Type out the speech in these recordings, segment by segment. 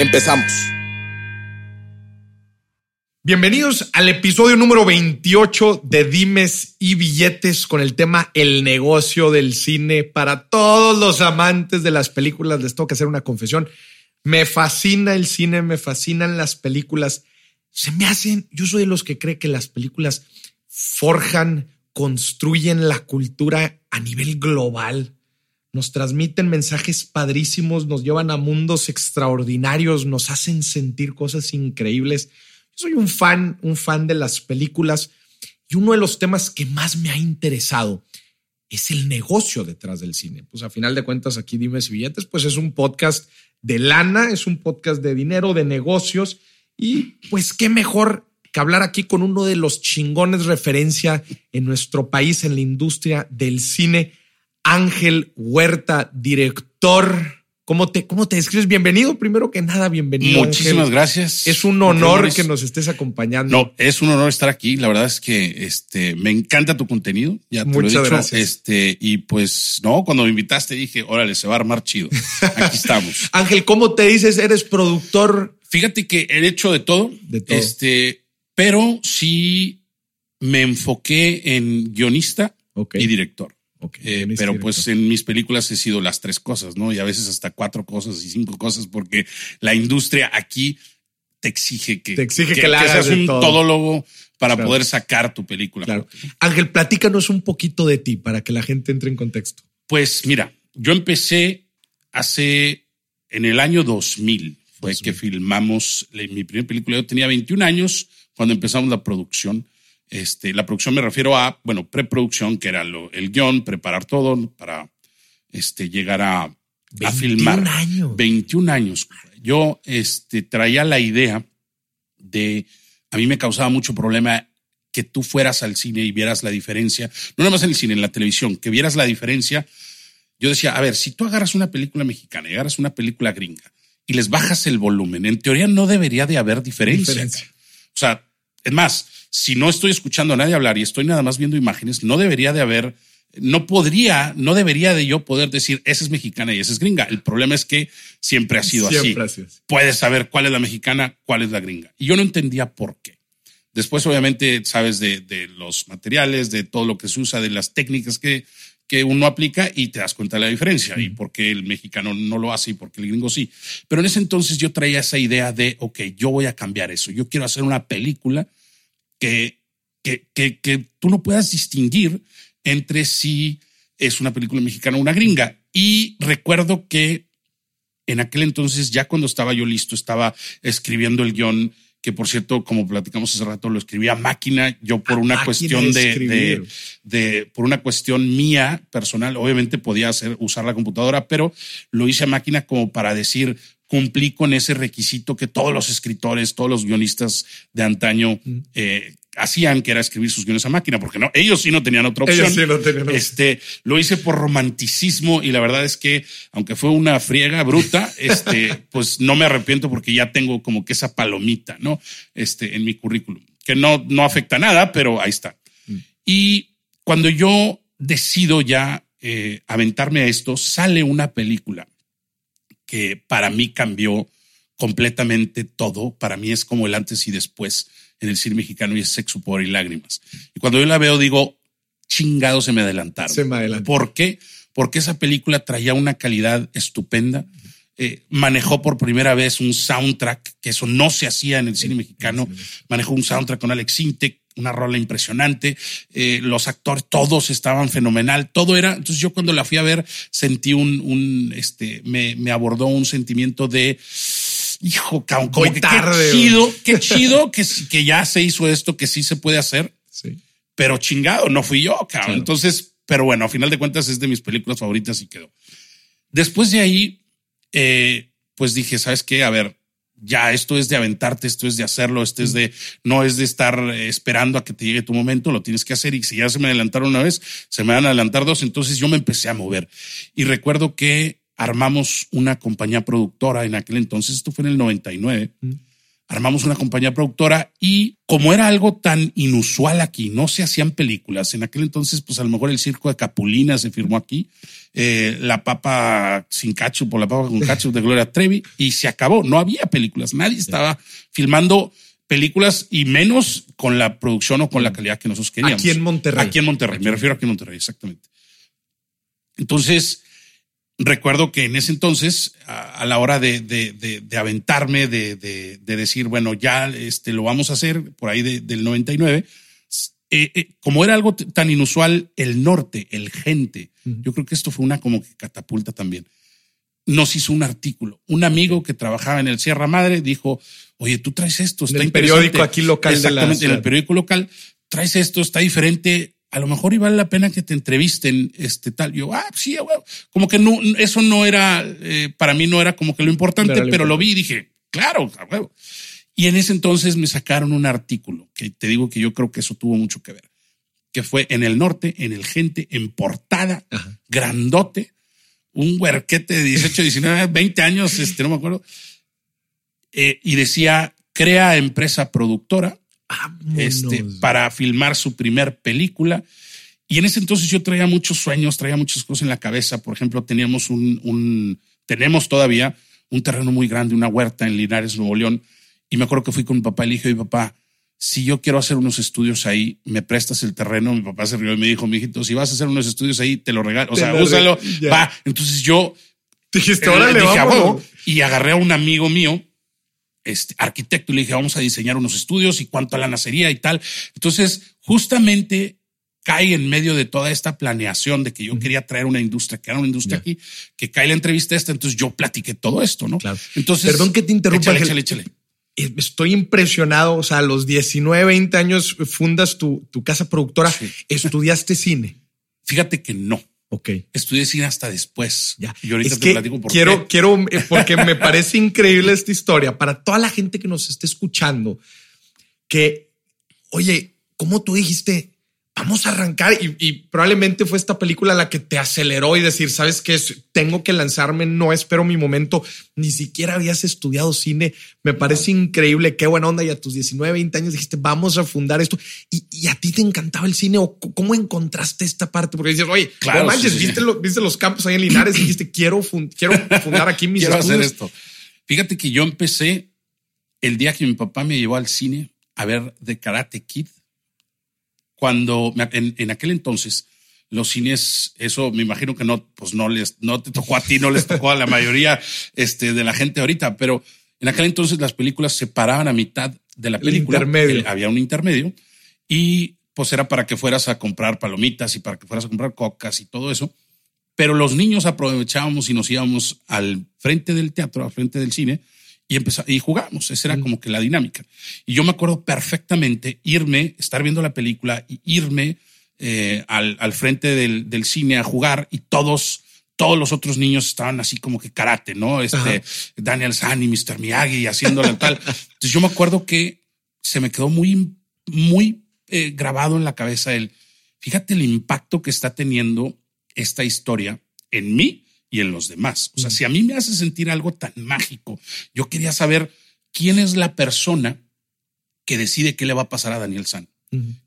Empezamos. Bienvenidos al episodio número 28 de Dimes y Billetes con el tema El negocio del cine. Para todos los amantes de las películas les tengo que hacer una confesión. Me fascina el cine, me fascinan las películas. Se me hacen, yo soy de los que cree que las películas forjan, construyen la cultura a nivel global nos transmiten mensajes padrísimos, nos llevan a mundos extraordinarios, nos hacen sentir cosas increíbles. Yo soy un fan, un fan de las películas y uno de los temas que más me ha interesado es el negocio detrás del cine. Pues a final de cuentas aquí dime si billetes, pues es un podcast de lana, es un podcast de dinero, de negocios y pues qué mejor que hablar aquí con uno de los chingones referencia en nuestro país en la industria del cine Ángel Huerta, director. ¿Cómo te, ¿Cómo te describes? Bienvenido, primero que nada, bienvenido. Muchísimas gracias. Es un honor que nos estés acompañando. No, es un honor estar aquí. La verdad es que este, me encanta tu contenido. Ya te Muchas lo he dicho. gracias. Este, y pues, no, cuando me invitaste dije, órale, se va a armar chido. Aquí estamos. Ángel, ¿cómo te dices? ¿Eres productor? Fíjate que he hecho de todo. De todo. Este, pero sí me enfoqué en guionista y director. Eh, pero pues en mis películas he sido las tres cosas, ¿no? Y a veces hasta cuatro cosas y cinco cosas, porque la industria aquí te exige que, Te exige que la hagas seas un todo. todólogo para Claro. poder sacar tu película. Claro. Ángel, platícanos un poquito de ti para que la gente entre en contexto. Pues mira, yo empecé hace en el año 2000 fue 2000. que filmamos mi primera película. Yo tenía 21 años cuando empezamos la producción. Este, la producción me refiero a, bueno, preproducción, que era lo- el guion, preparar todo para este, llegar a, a 21 filmar. años. 21 años. Yo este, traía la idea de, a mí me causaba mucho problema que tú fueras al cine y vieras la diferencia, no nada más en el cine, en la televisión, que vieras la diferencia. Yo decía, a ver, si tú agarras una película mexicana y agarras una película gringa y les bajas el volumen, en teoría no debería de haber diferencia. Diferencia. O sea, es más, si no estoy escuchando a nadie hablar y estoy nada más viendo imágenes, no debería de haber, no podría, no debería de yo poder decir, esa es mexicana y esa es gringa. El problema es que siempre ha sido Siempre así. así es. Puedes saber cuál es la mexicana, cuál es la gringa. Y yo no entendía por qué. Después, obviamente, sabes de, de los materiales, de todo lo que se usa, de las técnicas que, que uno aplica y te das cuenta de la diferencia y por qué el mexicano no lo hace y por qué el gringo sí. Pero en ese entonces yo traía esa idea de, ok, yo voy a cambiar eso. Yo quiero hacer una película que, que, que, que tú no puedas distinguir entre si es una película mexicana o una gringa. Y recuerdo que en aquel entonces, ya cuando estaba yo listo, estaba escribiendo el guion, que por cierto, como platicamos hace rato, lo escribí a máquina, yo por A una cuestión de de, escribir. de, de- por una cuestión mía personal, obviamente podía hacer, usar la computadora, pero lo hice a máquina como para decir, cumplí con ese requisito que todos los escritores, todos los guionistas de antaño eh, hacían, que era escribir sus guiones a máquina, porque no, ellos sí no tenían otra opción. Ellos sí no tenían. Este, lo hice por romanticismo y la verdad es que, aunque fue una friega bruta, este, pues no me arrepiento porque ya tengo como que esa palomita, ¿no? Este, en mi currículum, que no, no afecta nada, pero ahí está. Y cuando yo decido ya eh, aventarme a esto, sale una película que para mí cambió completamente todo. Para mí es como el antes y después en el cine mexicano y es sexo, poder y lágrimas. Y cuando yo la veo, digo, chingado se me adelantaron. Se me adelantó. ¿Por qué? Porque esa película traía una calidad estupenda. Eh, manejó por primera vez un soundtrack, que eso no se hacía en el cine mexicano. Manejó un soundtrack con Alex Sintek, una rola impresionante. Eh, los actores, todos estaban fenomenal. Todo era. Entonces, yo cuando la fui a ver, sentí un, un este, me, me abordó un sentimiento de hijo, cabrón, como Muy que tarde, qué chido, qué chido que, que ya se hizo esto, que sí se puede hacer Sí. pero chingado, no fui yo, cabrón. Claro. Entonces, pero bueno, a final de cuentas es de mis películas favoritas y quedó. Después de ahí, eh, pues dije, ¿sabes qué? A ver, ya esto es de aventarte, esto es de hacerlo, esto es de, no es de estar eh, esperando a que te llegue tu momento, lo tienes que hacer y si ya se me adelantaron una vez, se me van a adelantar dos, entonces yo me empecé a mover. Y recuerdo que armamos una compañía productora en aquel entonces, esto fue en el 99 armamos una compañía productora y como era algo tan inusual aquí, no se hacían películas. En aquel entonces, pues a lo mejor el circo de Capulina se firmó aquí, eh, la papa sin cacho por la papa con cacho de Gloria Trevi y se acabó. No había películas, nadie estaba filmando películas y menos con la producción o con la calidad que nosotros queríamos. Aquí en Monterrey. Aquí en Monterrey, me refiero aquí en Monterrey, exactamente. Entonces, recuerdo que en ese entonces, a, la hora de, de, aventarme, de, decir, bueno, ya este, lo vamos a hacer por ahí del 99, eh, eh, como era algo tan inusual, el norte, el gente, yo creo que esto fue una como que catapulta también. Nos hizo un artículo. Un amigo que trabajaba en el Sierra Madre dijo, oye, tú traes esto, está en el periódico aquí local. Exactamente, en el periódico local, traes esto, está diferente, a lo mejor iba vale la pena que te entrevisten, este tal. Yo, ah, sí, como que no, eso no era, eh, para mí no era como que lo importante, pero lo vi y dije, claro, a huevo. Y en ese entonces me sacaron un artículo que te digo que yo creo que eso tuvo mucho que ver, que fue en el norte, en el gente, en portada, grandote, un huerquete de 18, 19, 20 años, este, no me acuerdo, eh, y decía, crea empresa productora este, para filmar su primer película. Y en ese entonces yo traía muchos sueños, traía muchas cosas en la cabeza. Por ejemplo, teníamos un, un, tenemos todavía un terreno muy grande, una huerta en Linares, Nuevo León. Y me acuerdo que fui con mi papá y le dije, papá, si yo quiero hacer unos estudios ahí, me prestas el terreno. Mi papá se rió y me dijo, mijito, si vas a hacer unos estudios ahí, te lo regalo. O sea, úsalo. Va. Entonces yo dijiste, ahora le vamos. Y agarré a un amigo mío este, arquitecto y le dije, vamos a diseñar unos estudios y cuánto la nacería y tal. Entonces, justamente cae en medio de toda esta planeación de que yo quería traer una industria, que era una industria aquí, que cae la entrevista esta, entonces yo platiqué todo esto, ¿no? Claro. Entonces, perdón que te interrumpa. Échale, échale, eh, Estoy impresionado. O sea, a los 19, 20 años fundas tu, tu casa productora. ¿Estudiaste cine? Fíjate que no. Ok. Estudié cine hasta después. Ya. Y ahorita te platico por quiero, Quiero, eh, porque me parece increíble esta historia para toda la gente que nos esté escuchando, que, oye, ¿cómo tú dijiste? Vamos a arrancar. Y, probablemente fue esta película la que te aceleró y decir, sabes qué, tengo que lanzarme, no espero mi momento, ni siquiera habías estudiado cine, me parece increíble, qué buena onda. Y a tus 19, 20 años dijiste, vamos a fundar esto. Y, a ti te encantaba el cine. O cómo encontraste esta parte, porque dices, oye, claro, manches, viste, los campos ahí en Linares y dijiste, quiero, quiero fundar aquí mis quiero hacer esto. Fíjate que yo empecé el día que mi papá me llevó al cine a ver The Karate Kid cuando en, aquel entonces los cines, eso me imagino que no, pues no les, no te tocó a ti, no les tocó a la mayoría este, de la gente ahorita, pero en aquel entonces las películas se paraban a mitad de la película. intermedio. había un intermedio y pues era para que fueras a comprar palomitas y para que fueras a comprar cocas y todo eso. Pero los niños aprovechábamos y nos íbamos al frente del teatro, al frente del cine y y jugamos. Esa era como que la dinámica. Y yo me acuerdo perfectamente irme, estar viendo la película y irme eh, al, al, frente del, del, cine a jugar y todos, todos los otros niños estaban así como que karate, ¿no? Este Daniel San y Mr. Miyagi haciéndolo tal. Entonces yo me acuerdo que se me quedó muy, muy eh, grabado en la cabeza el, fíjate el impacto que está teniendo esta historia en mí y en los demás. O sea, si a mí me hace sentir algo tan mágico, yo quería saber quién es la persona que decide qué le va a pasar a Daniel San,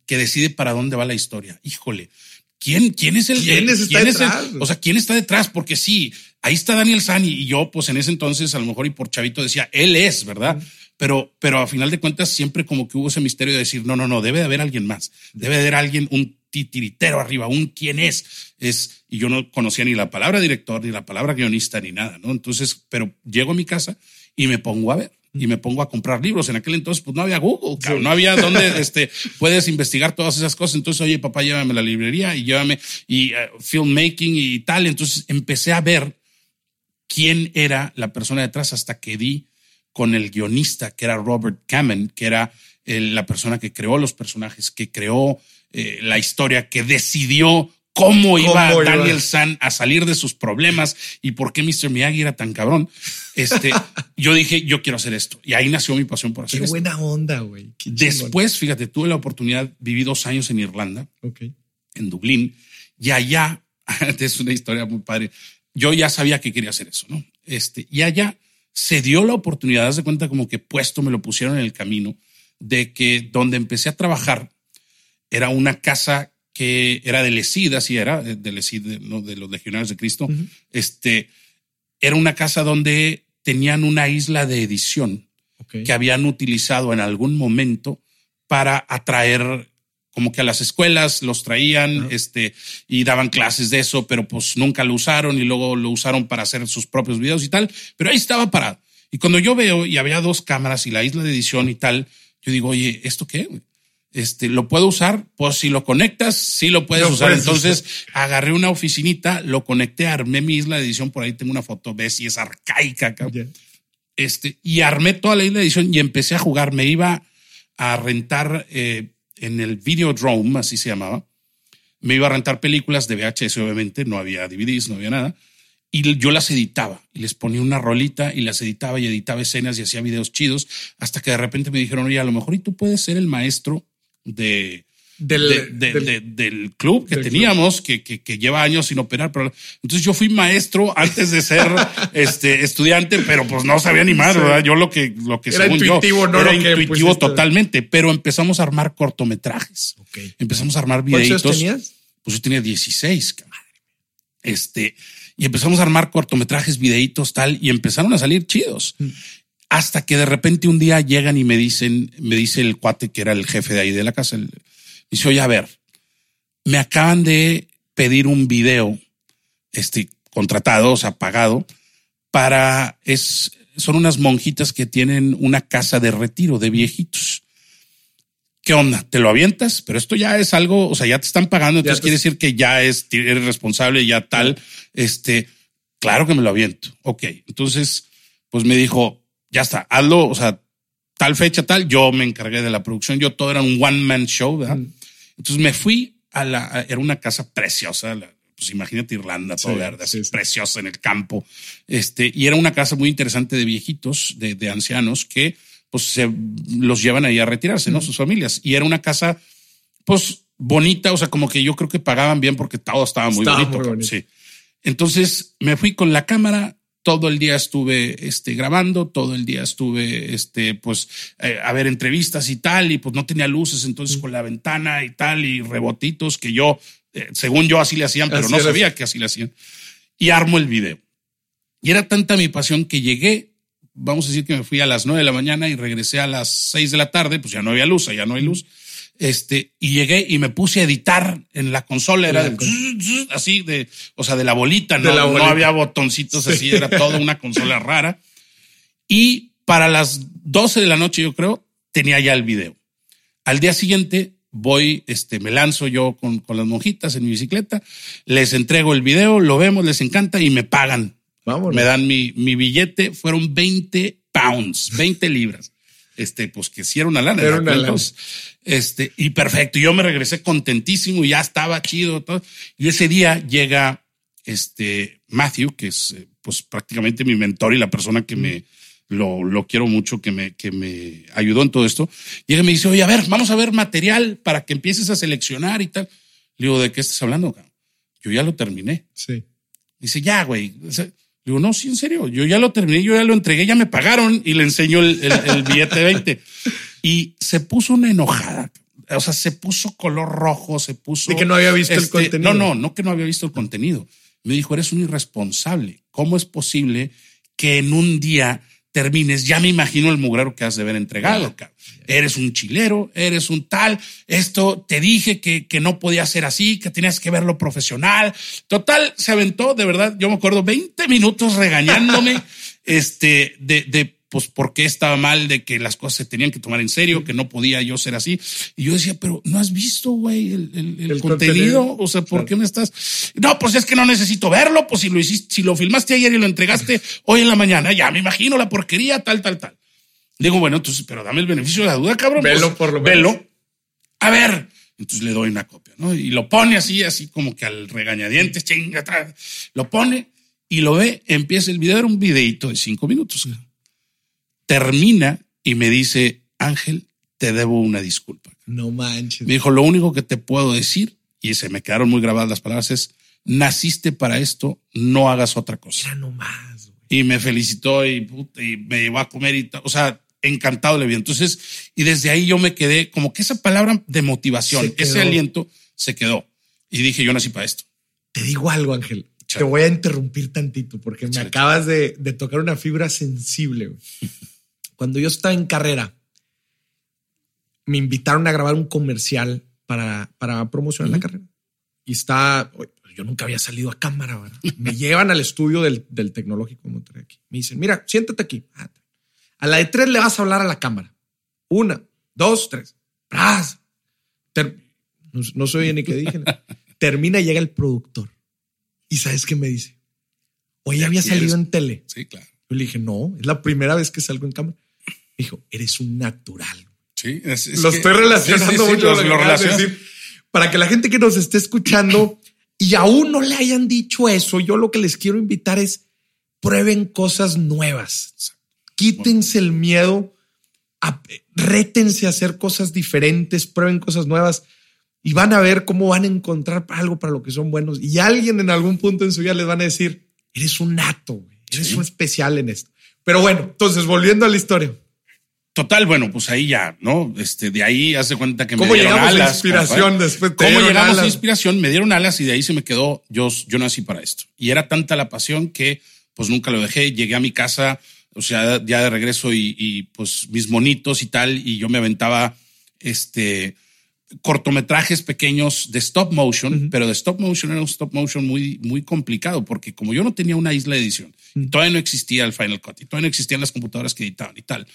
que decide para dónde va la historia. Híjole, ¿quién, quién es el ¿Quién, está detrás? o sea, quién está detrás? Porque sí, ahí está Daniel San y, yo, pues en ese entonces, a lo mejor y por chavito decía, él es, ¿verdad? Pero, pero a final de cuentas, siempre como que hubo ese misterio de decir, no, no, no, debe de haber alguien más, debe de haber alguien, un titiritero arriba, un quién es, es, y yo no conocía ni la palabra director, ni la palabra guionista, ni nada, ¿no? Entonces, pero llego a mi casa y me pongo a ver y me pongo a comprar libros. En aquel entonces, pues no había Google, no había donde este, puedes investigar todas esas cosas. Entonces, oye, papá, llévame a la librería y llévame y uh, filmmaking y tal. Entonces empecé a ver quién era la persona detrás hasta que di con el guionista, que era Robert Kamen, que era la persona que creó los personajes, que creó eh, la historia, que decidió cómo iba Daniel San a salir de sus problemas y por qué Mr. Miyagi era tan cabrón. Este, yo dije, yo quiero hacer esto. Y ahí nació mi pasión por hacer Qué esto. buena onda, güey. Después, fíjate, tuve la oportunidad, viví dos años en Irlanda, en Dublín, y allá, es una historia muy padre. Yo ya sabía que quería hacer eso, ¿no? Este, y allá se dio la oportunidad, de cuenta como que puesto me lo pusieron en el camino de que donde empecé a trabajar era una casa que era de Lecida, sí era, de Lecida, ¿no? de los legionarios de Cristo. Este era una casa donde tenían una isla de edición que habían utilizado en algún momento para atraer como que a las escuelas los traían este, y daban clases de eso, pero pues nunca lo usaron y luego lo usaron para hacer sus propios videos y tal. Pero ahí estaba parado. Y cuando yo veo y había dos cámaras y la isla de edición y tal, yo digo, oye, ¿esto qué? Este, ¿lo puedo usar? Pues si lo conectas, sí lo puedes usar. Entonces agarré una oficinita, lo conecté, armé mi isla de edición, por ahí tengo una foto, ves, y es arcaica. Este, y armé toda la isla de edición y empecé a jugar. Me iba a rentar eh, en el Videodrome, así se llamaba. Me iba a rentar películas de VHS, obviamente, no había DVDs, no había nada. Y yo las editaba y les ponía una rolita y las editaba y editaba escenas y hacía videos chidos hasta que de repente me dijeron, oye, a lo mejor y tú puedes ser el maestro de, del, del, club que teníamos, Que, que, lleva años sin operar. Pero, entonces yo fui maestro antes de ser este, estudiante, pero pues no sabía ni más, ¿verdad? Yo lo que, lo que era intuitivo, no era intuitivo totalmente, pero empezamos a armar cortometrajes. Empezamos a armar videitos. tenías? Pues yo tenía 16, Este, y empezamos a armar cortometrajes, videitos, tal, y empezaron a salir chidos. Mm. Hasta que de repente un día llegan y me dicen, me dice el cuate que era el jefe de ahí de la casa, el, dice, oye, a ver, me acaban de pedir un video, este, contratado, o sea, pagado, para, es, son unas monjitas que tienen una casa de retiro de viejitos. ¿Qué onda? ¿Te lo avientas? Pero esto ya es algo, o sea, ya te están pagando, entonces quiere decir que ya es, eres responsable, ya tal. Este, claro que me lo aviento. Ok. Entonces, pues me dijo, ya está, hazlo, o sea, tal fecha, tal, yo me encargué de la producción, yo todo era un one man show, ¿verdad? Entonces me fui a la, era una casa preciosa, pues imagínate Irlanda, todo verde, así, preciosa en el campo, este, y era una casa muy interesante de viejitos, de, de ancianos que pues se los llevan ahí a retirarse, ¿no? Sus familias. Y era una casa, pues bonita, o sea, como que yo creo que pagaban bien porque todo estaba muy bonito. Sí. Entonces me fui con la cámara, todo el día estuve este, grabando, todo el día estuve, este, pues, eh, a ver entrevistas y tal, y pues no tenía luces, entonces con la ventana y tal, y rebotitos que yo, eh, según yo así le hacían, pero no sabía que así le hacían. Y armo el video. Y era tanta mi pasión que llegué, vamos a decir que me fui a las nueve de la mañana y regresé a las seis de la tarde, pues ya no había luz, ya no hay luz este, y llegué y me puse a editar en la consola, era así de, o sea, de la bolita, no, no había botoncitos así, era toda una consola rara. Y para las 12 de la noche, yo creo, tenía ya el video. Al día siguiente voy, este, me lanzo yo con, con las monjitas en mi bicicleta, les entrego el video, lo vemos, les encanta y me pagan. Me dan mi, mi billete, fueron 20 pounds, 20 libras este, pues que sí era una lana. Era una lana. Este, y perfecto. Yo me regresé contentísimo y ya estaba chido. Todo. Y ese día llega este Matthew, que es eh, pues prácticamente mi mentor y la persona que me lo, lo quiero mucho, que me, que me ayudó en todo esto. Llega y me dice, oye, a ver, vamos a ver material para que empieces a seleccionar y tal. Le digo, ¿de qué estás hablando? Yo ya lo terminé. Sí. Dice, ya, güey. Digo, no, sí, en serio, yo ya lo terminé, yo ya lo entregué, ya me pagaron y le enseñó el, el, billete de 20. Y se puso una enojada. O sea, se puso color rojo, se puso. De que no había visto el este, contenido. No, no, no que no había visto el contenido. Me dijo, eres un irresponsable. ¿Cómo es posible que en un día termines, ya me imagino el mugrero que has de haber entregado. Eres un chilero, eres un tal, esto te dije que, que no podía ser así, que tenías que verlo profesional. Total, se aventó, de verdad, yo me acuerdo, 20 minutos regañándome, este, de, de pues por qué estaba mal de que las cosas se tenían que tomar en serio, que no podía yo ser así. Y yo decía, pero no has visto, güey, el, contenido? O sea, ¿por qué me estás? No, pues es que no necesito verlo, pues si lo hiciste, si lo filmaste ayer y lo entregaste hoy en la mañana, ya me imagino la porquería, tal, tal, tal. Digo, bueno, entonces, pero dame el beneficio de la duda, cabrón. Velo pues, por lo menos. Velo. A ver. Entonces le doy una copia. ¿no? Y lo pone así, así como que al regañadientes, chinga, lo pone y lo ve, empieza el video, era un videito de cinco minutos. Termina y me dice, Ángel, te debo una disculpa. No manches. Me dijo, lo único que te puedo decir, y se me quedaron muy grabadas las palabras, es, naciste para esto, no hagas otra cosa. Ya no más. Y me felicitó y, y me llevó a comer y O sea, encantado le vi. Entonces, y desde ahí yo me quedé como que esa palabra de motivación, ese aliento se quedó. Y dije, yo nací para esto. Te digo algo, Ángel. Te voy a interrumpir tantito porque me acabas de, tocar una fibra sensible. Cuando yo estaba en carrera, me invitaron a grabar un comercial para, para promocionar la carrera. Y está, yo nunca había salido a cámara, ¿verdad? Me llevan al estudio del, del tecnológico de aquí. Me dicen, mira, siéntate aquí. Ah, a la de tres le vas a hablar a la cámara. Una, dos, tres. No, no sé ni qué dije. Termina y llega el productor. ¿Y sabes qué me dice? Oye, había salido en tele. Sí, claro. Yo le dije, no, es la primera vez que salgo en cámara. Dijo, eres un natural. Sí, lo estoy relacionando mucho. lo, decir, para que la gente que nos esté escuchando y aún no le hayan dicho eso, yo lo que les quiero invitar es prueben cosas nuevas. Quítense el miedo, rétense a hacer cosas diferentes, prueben cosas nuevas y van a ver cómo van a encontrar algo para lo que son buenos. Y alguien en algún punto en su vida les van a decir, eres un nato, eres un especial en esto. Pero bueno, entonces volviendo a la historia. Total, bueno, pues ahí ya, ¿no? Este, de ahí hace cuenta que me dieron alas. A inspiración después. ¿Cómo llegamos a inspiración? Me dieron alas y de ahí se me quedó, yo, yo nací para esto. Y era tanta la pasión que pues nunca lo dejé. Llegué a mi casa o sea, ya de regreso y, pues mis monitos y tal, y yo me aventaba este cortometrajes pequeños de stop motion, pero de stop motion era un stop motion muy, muy complicado, porque como yo no tenía una isla de edición, todavía no existía el Final Cut y todavía no existían las computadoras que editaban y tal.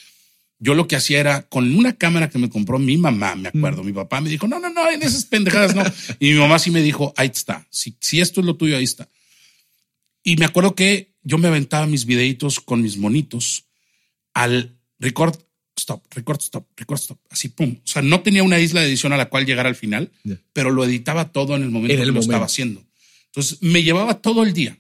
Yo lo que hacía era con una cámara que me compró mi mamá, me acuerdo. Mi papá me dijo, no, no, no, en esas pendejadas no. y mi mamá sí me dijo, ahí está. Si, si esto es lo tuyo, ahí está. Y me acuerdo que yo me aventaba mis videitos con mis monitos al record, stop, record, stop, record, stop, así, pum. O sea, no tenía una isla de edición a la cual llegar al final, pero lo editaba todo en el momento que lo estaba haciendo. Entonces, me llevaba todo el día,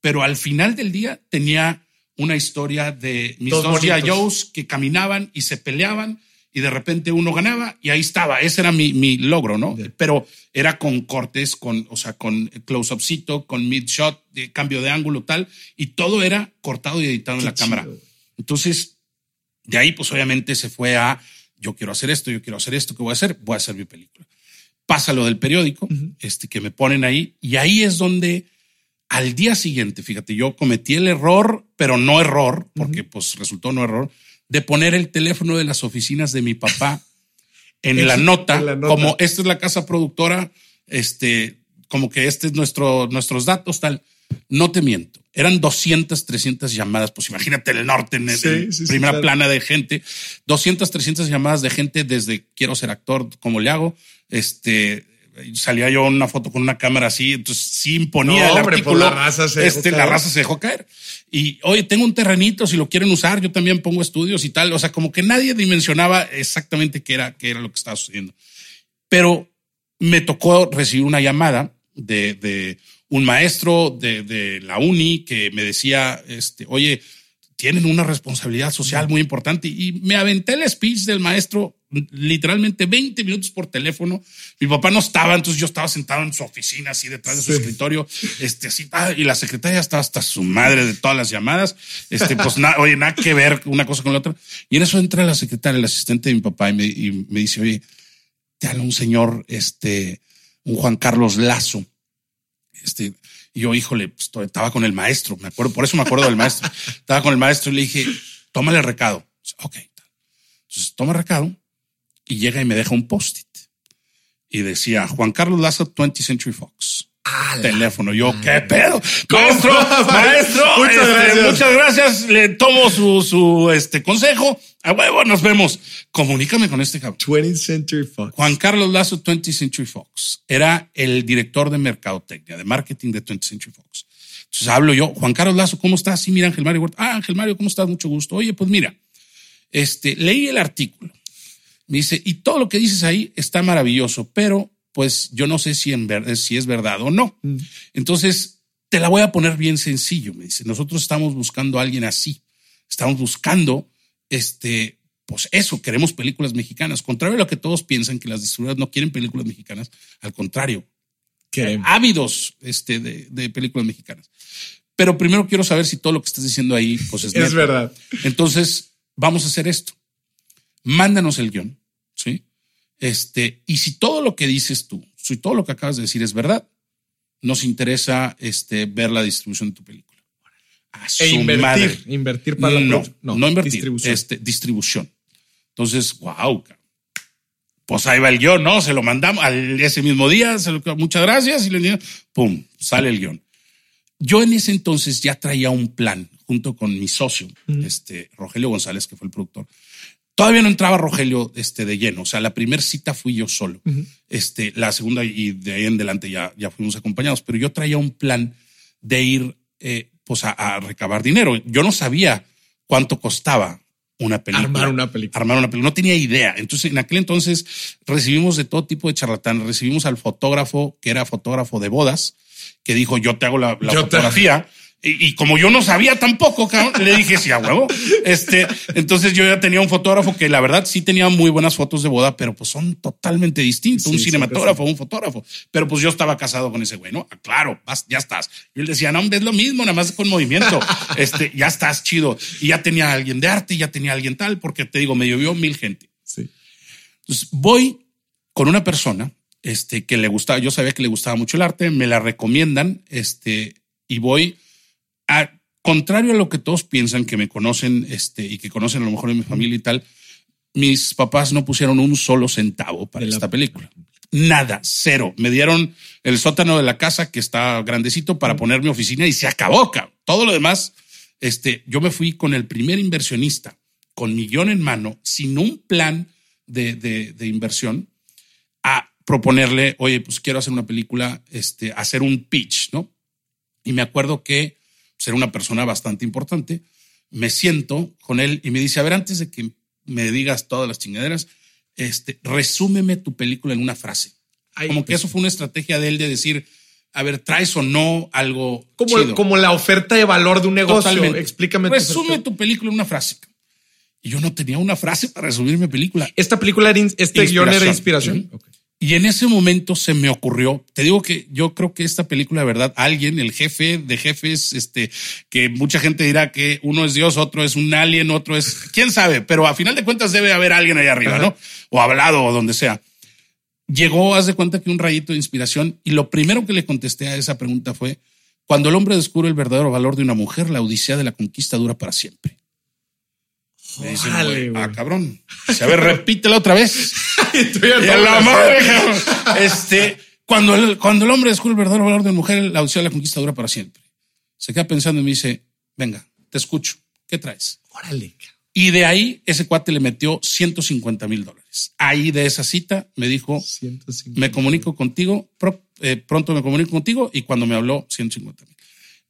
pero al final del día tenía una historia de mis dos, dos que caminaban y se peleaban y de repente uno ganaba y ahí estaba. Ese era mi, mi logro, ¿no? Pero era con cortes, con, o sea, con close-upcito, con mid-shot, de cambio de ángulo, tal, y todo era cortado y editado en la cámara. Entonces, de ahí, pues obviamente se fue a yo quiero hacer esto, yo quiero hacer esto, ¿qué voy a hacer? Voy a hacer mi película. Pasa lo del periódico, este, que me ponen ahí, y ahí es donde al día siguiente, fíjate, yo cometí el error, pero no error, porque pues resultó no error de poner el teléfono de las oficinas de mi papá en, la, nota, como esta es la casa productora, este, como que este es nuestro, nuestros datos, tal. No te miento, eran 200, 300 llamadas, pues imagínate el norte, en, primera plana de gente, 200, 300 llamadas de gente desde quiero ser actor, como le hago, este, salía yo una foto con una cámara así, entonces sí imponía el pues la raza se este, la raza se dejó caer. Y oye, tengo un terrenito, si lo quieren usar, yo también pongo estudios y tal. O sea, como que nadie dimensionaba exactamente qué era, qué era lo que estaba sucediendo. Pero me tocó recibir una llamada de, de un maestro de, de la uni que me decía, este, oye, tienen una responsabilidad social muy importante. Y me aventé el speech del maestro literalmente 20 minutos por teléfono. Mi papá no estaba, entonces yo estaba sentado en su oficina, así detrás de su escritorio, este, así, ah, y la secretaria estaba hasta su madre de todas las llamadas. Este, pues nada, oye, nada que ver una cosa con la otra. Y en eso entra la secretaria, el asistente de mi papá, y me, y me dice, oye, te habla un señor, este, un Juan Carlos Lazo. Este, y yo, híjole, pues, estaba con el maestro, me acuerdo, por eso me acuerdo del maestro. estaba con el maestro y le dije, tómale el recado. Ok. Entonces toma recado y llega y me deja un post-it. Y decía, Juan Carlos Lazo, 20th Century Fox teléfono. Yo, ¿qué pedo? Maestro, maestro, muchas, este, gracias. muchas gracias. Le tomo su, su este, consejo. A huevo, nos vemos. Comunícame con este cabrón. 20th Century Fox. Juan Carlos Lazo, 20th Century Fox. Era el director de mercadotecnia, de marketing de 20th Century Fox. Entonces hablo yo, Juan Carlos Lazo, ¿cómo estás? Sí, mira, Ángel Mario. Ah, Ángel Mario, ¿cómo estás? Mucho gusto. Oye, pues mira, este, leí el artículo. Me dice, y todo lo que dices ahí está maravilloso, pero pues yo no sé si, en ver, si es verdad o no. Mm. Entonces, te la voy a poner bien sencillo, me dice. Nosotros estamos buscando a alguien así. Estamos buscando, este, pues eso, queremos películas mexicanas. Contrario a lo que todos piensan, que las distribuidoras no quieren películas mexicanas, al contrario, Que ávidos este, de, de películas mexicanas. Pero primero quiero saber si todo lo que estás diciendo ahí pues es, verdad. Entonces, vamos a hacer esto. Mándanos el guion. Este, y si todo lo que dices tú, si todo lo que acabas de decir es verdad, nos interesa este, ver la distribución de tu película. A E invertir, madre. invertir para la no, no, invertir, Distribución. Este, distribución. Entonces, wow. Pues ahí va el guion, ¿no? Se lo mandamos al, ese mismo día, se lo- muchas gracias, y le pum, sale el guion. Yo en ese entonces ya traía un plan junto con mi socio, este Rogelio González, que fue el productor. Todavía no entraba Rogelio este, de lleno. O sea, la primera cita fui yo solo. este, la segunda y de ahí en adelante ya, ya fuimos acompañados. Pero yo traía un plan de ir eh, pues a, a recabar dinero. Yo no sabía cuánto costaba una película. Armar una película. Armar una película. No tenía idea. Entonces, en aquel entonces recibimos de todo tipo de charlatanes. Recibimos al fotógrafo, que era fotógrafo de bodas, que dijo, yo te hago la, la Yo te- fotografía. Y, y como yo no sabía tampoco, cabrón, le dije, sí, a huevo. Este, entonces yo ya tenía un fotógrafo que la verdad sí tenía muy buenas fotos de boda, pero pues son totalmente distintos. Sí, un sí, cinematógrafo, un fotógrafo. Pero pues yo estaba casado con ese güey, ¿no? Ah, Claro, vas, ya estás. Y él decía, no, es lo mismo, nada más con movimiento. Este, ya estás chido. Y ya tenía alguien de arte, ya tenía alguien tal, porque te digo, me llovió mil gente. Sí. Entonces voy con una persona este, que le gustaba, yo sabía que le gustaba mucho el arte, me la recomiendan este, y voy a, contrario a lo que todos piensan que me conocen este, y que conocen a lo mejor de mi familia y tal, mis papás no pusieron un solo centavo para De la- esta película. Nada, cero. Me dieron el sótano de la casa que está grandecito para poner mi oficina y se acabó, cabrón. Todo lo demás, este, yo me fui con el primer inversionista, con millón en mano, sin un plan de, de, de inversión, a proponerle, oye, pues quiero hacer una película, este, hacer un pitch, ¿no? Y me acuerdo que era una persona bastante importante. Me siento con él y me dice, a ver, antes de que me digas todas las chingaderas, este, resúmeme tu película en una frase. Ay, Como que pues, eso fue una estrategia de él de decir, a ver, traes o no algo como, chido. como la oferta de valor de un negocio. Totalmente. Explícame. tu Resume oferta. tu película en una frase. Y yo no tenía una frase para resumir mi película. Esta película era, este guion era Inspiración. inspiración. Ok. Y en ese momento se me ocurrió, te digo que yo creo que esta película de verdad, alguien, el jefe de jefes, este, que mucha gente dirá que uno es Dios, otro es un alien, otro es, quién sabe, pero a final de cuentas debe haber alguien ahí arriba, Ajá. ¿no? O hablado o donde sea. Llegó, haz de cuenta que un rayito de inspiración y lo primero que le contesté a esa pregunta fue, cuando el hombre descubre el verdadero valor de una mujer, la odisea de la conquista dura para siempre. Me dice, Órale, güey, güey. ah, cabrón. Dice, a ver, repítela otra vez. Y a la madre, cabrón. Este, cuando el, cuando el hombre descubre el verdadero valor de una mujer, la odisea de la conquista dura para siempre. Se queda pensando y me dice, venga, te escucho. ¿Qué traes? Órale. Y de ahí ese cuate le metió 150 mil dólares. Ahí de esa cita me dijo, 150. me comunico contigo, pro- eh, pronto me comunico contigo y cuando me habló 150 mil.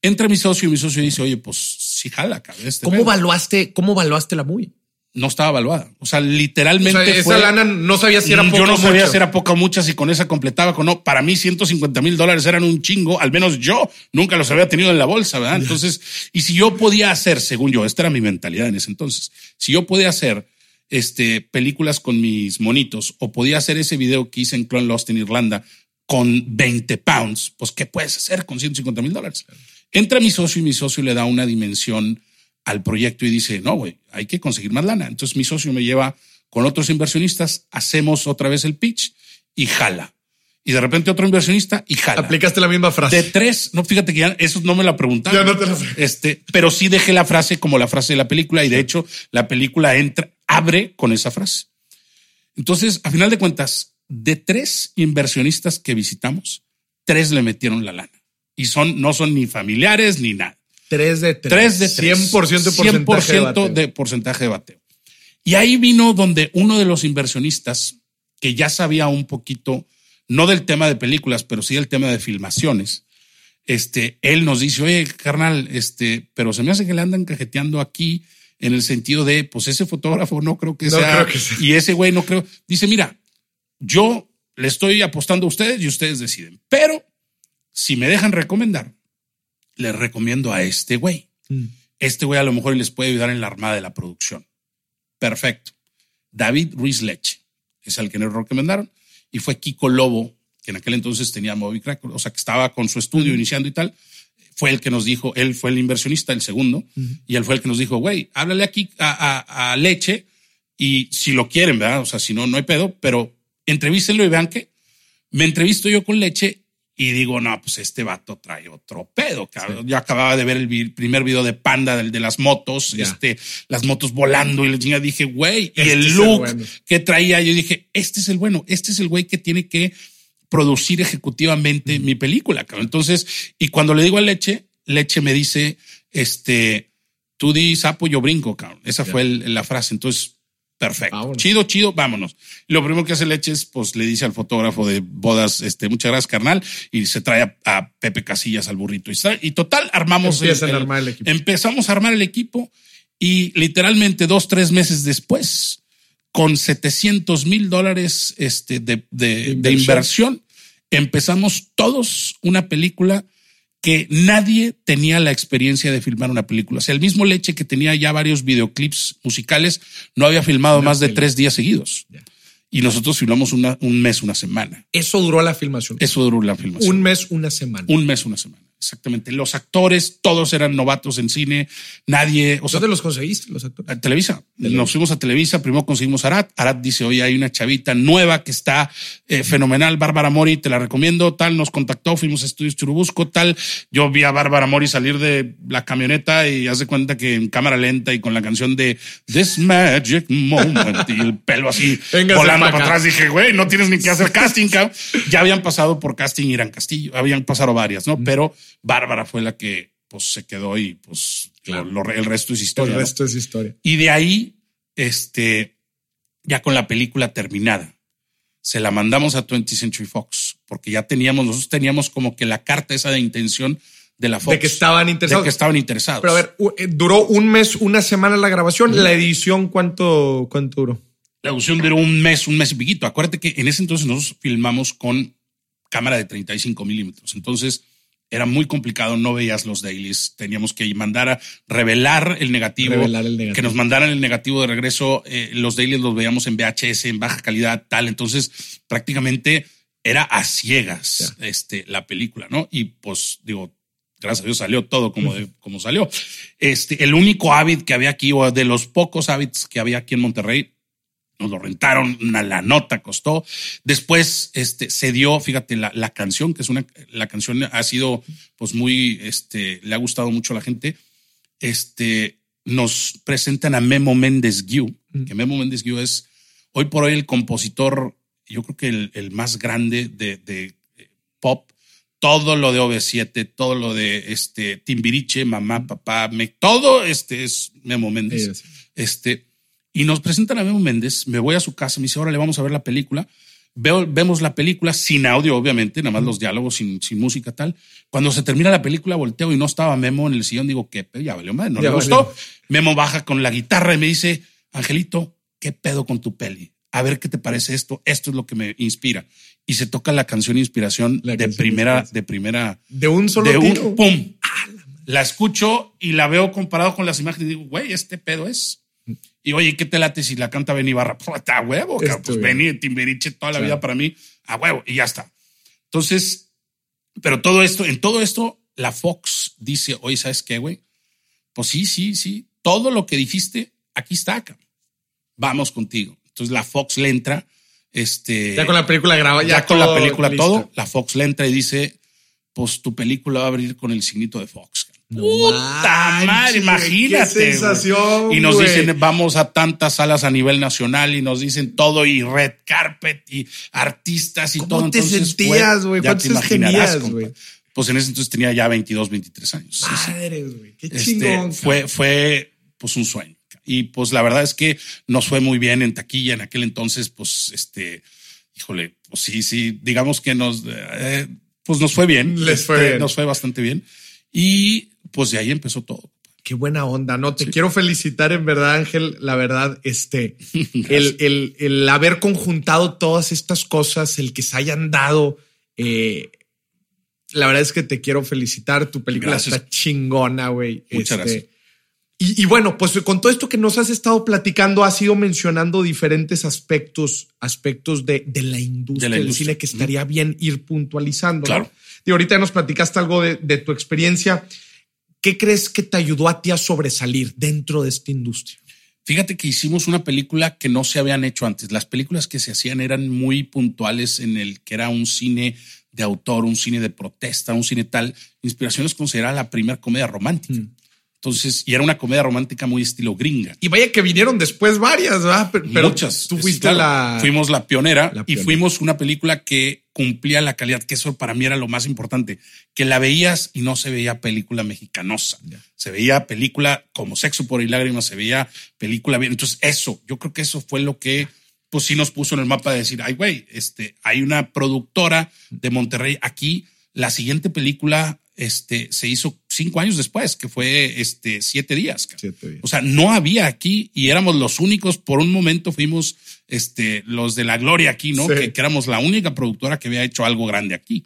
Entra mi socio y mi socio dice, oye, pues sí jala, cabrón. este ¿Cómo pedo". evaluaste, cómo evaluaste la movie? No estaba evaluada. O sea, O literalmente sea, esa fue... lana no sabía si era poco Yo no sabía mucho. si era poca o mucha, si con esa completaba con no. Para mí, 150 mil dólares eran un chingo, al menos yo nunca los había tenido en la bolsa, ¿verdad? Entonces, y si yo podía hacer, según yo, esta era mi mentalidad en ese entonces, si yo podía hacer este, películas con mis monitos o podía hacer ese video que hice en Clone Lost en Irlanda con 20 pounds, pues ¿qué puedes hacer con 150 mil dólares? Entra mi socio y mi socio le da una dimensión al proyecto y dice, no, güey, hay que conseguir más lana. Entonces mi socio me lleva con otros inversionistas, hacemos otra vez el pitch y jala. Y de repente otro inversionista y jala. Aplicaste la misma frase. De tres, no, fíjate que ya eso no me la preguntaron. Ya no te la- Este, pero sí dejé la frase como la frase de la película y de hecho la película entra, abre con esa frase. Entonces, a final de cuentas, de tres inversionistas que visitamos, tres le metieron la lana y son, no son ni familiares ni nada. Tres de tres. Tres de tres. 100% porcentaje 100% de bateo. de porcentaje de bateo. Y ahí vino donde uno de los inversionistas, que ya sabía un poquito, no del tema de películas, pero sí del tema de filmaciones, este, él nos dice, oye, carnal, este, pero se me hace que le andan cajeteando aquí en el sentido de, pues ese fotógrafo no creo que No sea, creo que sea. y ese güey no creo. Dice, mira, yo le estoy apostando a ustedes y ustedes deciden. Pero si me dejan recomendar, les recomiendo a este güey. Mm. Este güey a lo mejor les puede ayudar en la armada de la producción. Perfecto. David Ruiz Leche es el que nos recomendaron y fue Kiko Lobo, que en aquel entonces tenía Moby Crack, o sea, que estaba con su estudio iniciando y tal. Fue el que nos dijo, él fue el inversionista, el segundo, y él fue el que nos dijo, güey, háblale aquí a, a- a Leche y si lo quieren, ¿verdad? O sea, si no, no hay pedo, pero entrevístenlo y vean que me entrevisto yo con Leche y digo, no, pues este vato trae otro pedo, cabrón. Yo acababa de ver el primer video de Panda, del de las motos, este, las motos volando y chinga dije, güey, y Este el look bueno. que traía, yo dije, este es el bueno, este es el güey que tiene que producir ejecutivamente mi película, cabrón. Entonces, y cuando le digo a Leche, Leche me dice, este, tú di sapo, yo brinco, cabrón. Esa fue el- la frase. Entonces, perfecto. Vámonos. Chido, chido, vámonos. Lo primero que hace Leche es, pues, le dice al fotógrafo de bodas, este, muchas gracias, carnal, y se trae a, a Pepe Casillas al burrito. Y, está- y total, armamos Empiezan a armar el equipo. Empezamos a armar el equipo y literalmente dos, tres meses después, con 700 mil dólares este, de, de- de inversión. inversión, empezamos todos una película que nadie tenía la experiencia de filmar una película. O sea, el mismo Leche que tenía ya varios videoclips musicales, no había filmado Una más de tres días seguidos. Y nosotros filmamos una- un mes, una semana. Eso duró la filmación. Eso duró la filmación. Un mes, una semana. Un mes, una semana. Exactamente. Los actores, todos eran novatos en cine. Nadie, o sea, ¿Dónde los conseguiste, los actores? a Televisa. Nos fuimos a Televisa, primero conseguimos a Arat. Arat dice, oye, hay una chavita nueva que está eh, fenomenal, Bárbara Mori, te la recomiendo, tal, nos contactó, fuimos a Estudios Churubusco, tal. Yo vi a Bárbara Mori salir de la camioneta y haz de cuenta que en cámara lenta y con la canción de This Magic Moment y el pelo así volando pa' para atrás, dije, güey, no tienes ni que hacer casting, cabrón. Ya habían pasado por casting Irán Castillo, habían pasado varias, ¿no? Pero Bárbara fue la que pues se quedó y pues Claro. lo- lo- el resto es historia. El ¿no? resto es historia. Y de ahí, este, ya con la película terminada, se la mandamos a 20th Century Fox, porque ya teníamos, nosotros teníamos como que la carta esa de intención de la Fox. De que estaban interesados. De que estaban interesados. Pero a ver, eh, duró un mes, una semana la grabación. La edición, ¿cuánto, cuánto duró? La edición duró un mes, un mes y piquito. Acuérdate que en ese entonces nosotros filmamos con cámara de 35 milímetros. Entonces era muy complicado, no veías los dailies. Teníamos que mandar a revelar el negativo, Revelar el negativo. que nos mandaran el negativo de regreso. Eh, los dailies los veíamos en VHS, en baja calidad, tal. Entonces prácticamente era a ciegas este, la película, ¿no? Y pues digo, gracias a Dios salió todo como, de- como salió. Este, el único Avid que había aquí, o de los pocos Avids que había aquí en Monterrey, nos lo rentaron, una la nota costó. Después, este, se dio, fíjate, la, la canción, que es una, la canción ha sido, pues muy, este, le ha gustado mucho a la gente. Este, nos presentan a Memo Méndez Guiú, que Memo Méndez Guiú es hoy por hoy el compositor, yo creo que el, el más grande de, de eh, pop. Todo lo de OV7, todo lo de este Timbiriche, mamá, papá, me, todo este es Memo Méndez. Sí, sí. Este, y nos presentan a Memo Méndez, me voy a su casa, me dice, ahora le vamos a ver la película. Veo, vemos la película sin audio, obviamente, nada más los diálogos, sin, sin música, tal. Cuando se termina la película, volteo y no estaba Memo en el sillón, digo, ¿qué pedo? Ya valió madre, no Ya le valió. gustó. Memo baja con la guitarra y me dice, Angelito, ¿qué pedo con tu peli? A ver qué te parece esto, esto es lo que me inspira. Y se toca la canción Inspiración La de canción primera, Inspiración. de primera, De un solo de un tiro. pum. La escucho y la veo comparado con las imágenes y digo, güey, este pedo es. Y oye, ¿qué te late si la canta Benny Barra? Pues, está a huevo, cabrón. Pues. Benny Timbiriche toda la Claro. vida para mí, a huevo, y ya está. Entonces, pero todo esto, en todo esto, la Fox dice, oye, ¿sabes qué, güey? Pues sí, sí, sí. Todo lo que dijiste, aquí está, cabrón. Vamos contigo. Entonces la Fox le entra, este. Ya con la película grabada. ya, con todo la película listo. todo, la Fox le entra y dice, pues tu película va a abrir con el signito de Fox. No Puta madre, imagínate. qué sensación. Y nos dicen, vamos a tantas salas a nivel nacional y nos dicen todo y red carpet y artistas y ¿Cómo todo. te Entonces, sentías, güey? ¿Cuántos te tenías, güey? Pues en ese entonces tenía ya 22, 23 años. Madres, güey. Qué Este, chingón. fue, fue pues un sueño. Y pues la verdad es que nos fue muy bien en taquilla en aquel entonces, pues este, híjole, pues sí, sí, digamos que nos, eh, pues nos fue bien. Les fue Este, bien. Nos fue bastante bien. Y pues de ahí empezó todo. Qué buena onda, ¿no? Te quiero felicitar en verdad, Ángel. La verdad, este, el, el, el, haber conjuntado todas estas cosas, el que se hayan dado, eh, la verdad es que te quiero felicitar. Tu película está chingona, güey. Muchas este, gracias. Y, bueno, pues con todo esto que nos has estado platicando, has ido mencionando diferentes aspectos, aspectos de, de, la, industria del cine que estaría bien ir puntualizando. Claro. Y ahorita nos platicaste algo de, de, tu experiencia. ¿Qué crees que te ayudó a ti a sobresalir dentro de esta industria? Fíjate que hicimos una película que no se habían hecho antes. Las películas que se hacían eran muy puntuales en el que era un cine de autor, un cine de protesta, un cine tal. Inspiración es considerada la primera comedia romántica. Mm. Entonces, y era una comedia romántica muy estilo gringa. Y vaya que vinieron después varias, ¿verdad? Pero Muchas. Tú fuiste la. Fuimos la pionera, y fuimos una película que cumplía la calidad, que eso para mí era lo más importante, que la veías y no se veía película mexicanosa. Se veía película como Sexo por y Lágrimas, se veía película bien. Entonces, eso, yo creo que eso fue lo que pues sí nos puso en el mapa de decir, ay, güey, este, hay una productora de Monterrey aquí. La siguiente película este, se hizo cinco años después, que fue este, siete días. O sea, no había aquí y éramos los únicos. Por un momento fuimos este, los de la gloria aquí, ¿no? Que, éramos la única productora que había hecho algo grande aquí.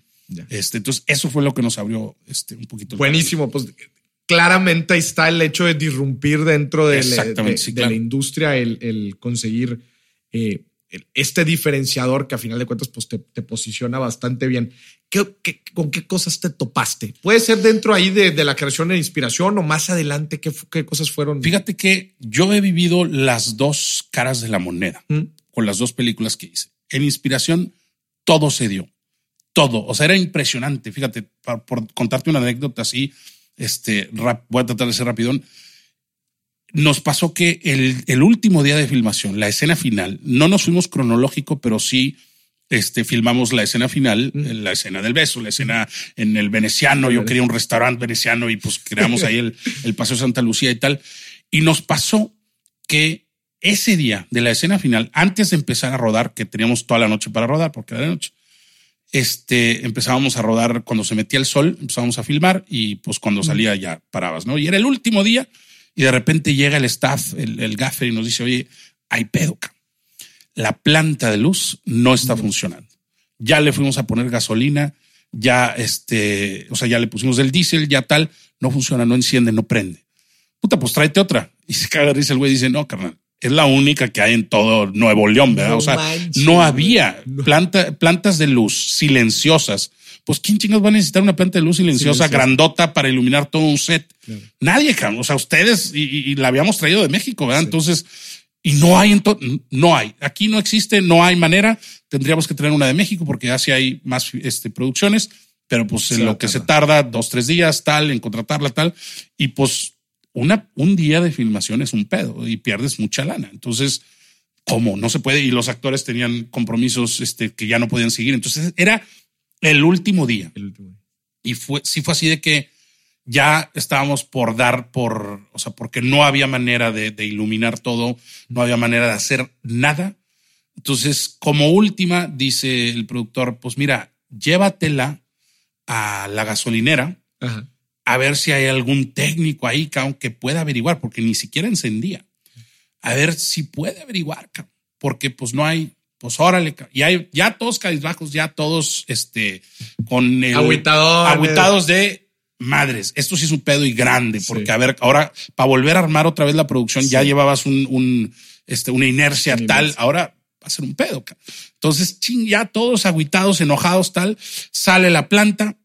Este, entonces, eso fue lo que nos abrió este, un poquito. Buenísimo. Pues claramente ahí está el hecho de disrumpir dentro de, la, industria, el, conseguir eh, este diferenciador que a final de cuentas pues, te, posiciona bastante bien. Con qué cosas te topaste? Puede ser dentro ahí de, la creación de inspiración o más adelante, ¿qué, ¿qué, cosas fueron? Fíjate que yo he vivido las dos caras de la moneda ¿Mm? con las dos películas que hice. En inspiración, todo se dio. Todo. O sea, era impresionante. Fíjate, por, contarte una anécdota así, este, voy a tratar de ser rapidón nos pasó que el, último día de filmación, la escena final, no nos fuimos cronológico, pero sí este, filmamos la escena final, la escena del beso, la escena en el veneciano. Yo quería un restaurante veneciano y pues creamos ahí el, el Paseo Santa Lucía y tal. Y nos pasó que ese día de la escena final, antes de empezar a rodar, que teníamos toda la noche para rodar, porque era de noche, este, empezábamos a rodar cuando se metía el sol, empezábamos a filmar y pues cuando salía ya parabas, ¿no? Y era el último día y de repente llega el staff, el, el gaffer, y nos dice, oye, hay pedo. La planta de luz no está funcionando. Ya le fuimos a poner gasolina, ya este, o sea, ya le pusimos el diésel, ya tal, no funciona, no enciende, no prende. Puta, pues tráete otra. Y se caga dice el güey, dice, no, carnal, es la única que hay en todo Nuevo León, ¿verdad? o sea, no había planta, plantas de luz silenciosas pues ¿quién chingados va a necesitar una planta de luz silenciosa, grandota para iluminar todo un set? Nadie, o sea, ustedes, y, la habíamos traído de México, ¿verdad? Entonces, y no hay, no hay, aquí no existe, no hay manera, tendríamos que tener una de México porque así hay más este, producciones, pero pues en lo que se tarda dos, tres días, tal, en contratarla, tal, y pues una, un día de filmación es un pedo y pierdes mucha lana. Entonces, ¿cómo? No se puede. Y los actores tenían compromisos este, que ya no podían seguir. Entonces, era el último día. Y fue, sí fue así de que ya estábamos por dar por, o sea, porque no había manera de, iluminar todo, no había manera de hacer nada. Entonces, como última, dice el productor, pues mira, llévatela a la gasolinera a ver si hay algún técnico ahí que pueda averiguar, porque ni siquiera encendía. A ver si puede averiguar, porque pues no hay, pues órale, y hay ya todos cabizbajos, ya todos este con el aguitados de madres. Esto sí es un pedo y grande, porque a ver, ahora para volver a armar otra vez la producción ya llevabas un, un, este, una inercia tal, ahora va a ser un pedo. Entonces, ching, ya todos aguitados, enojados, tal, sale la planta,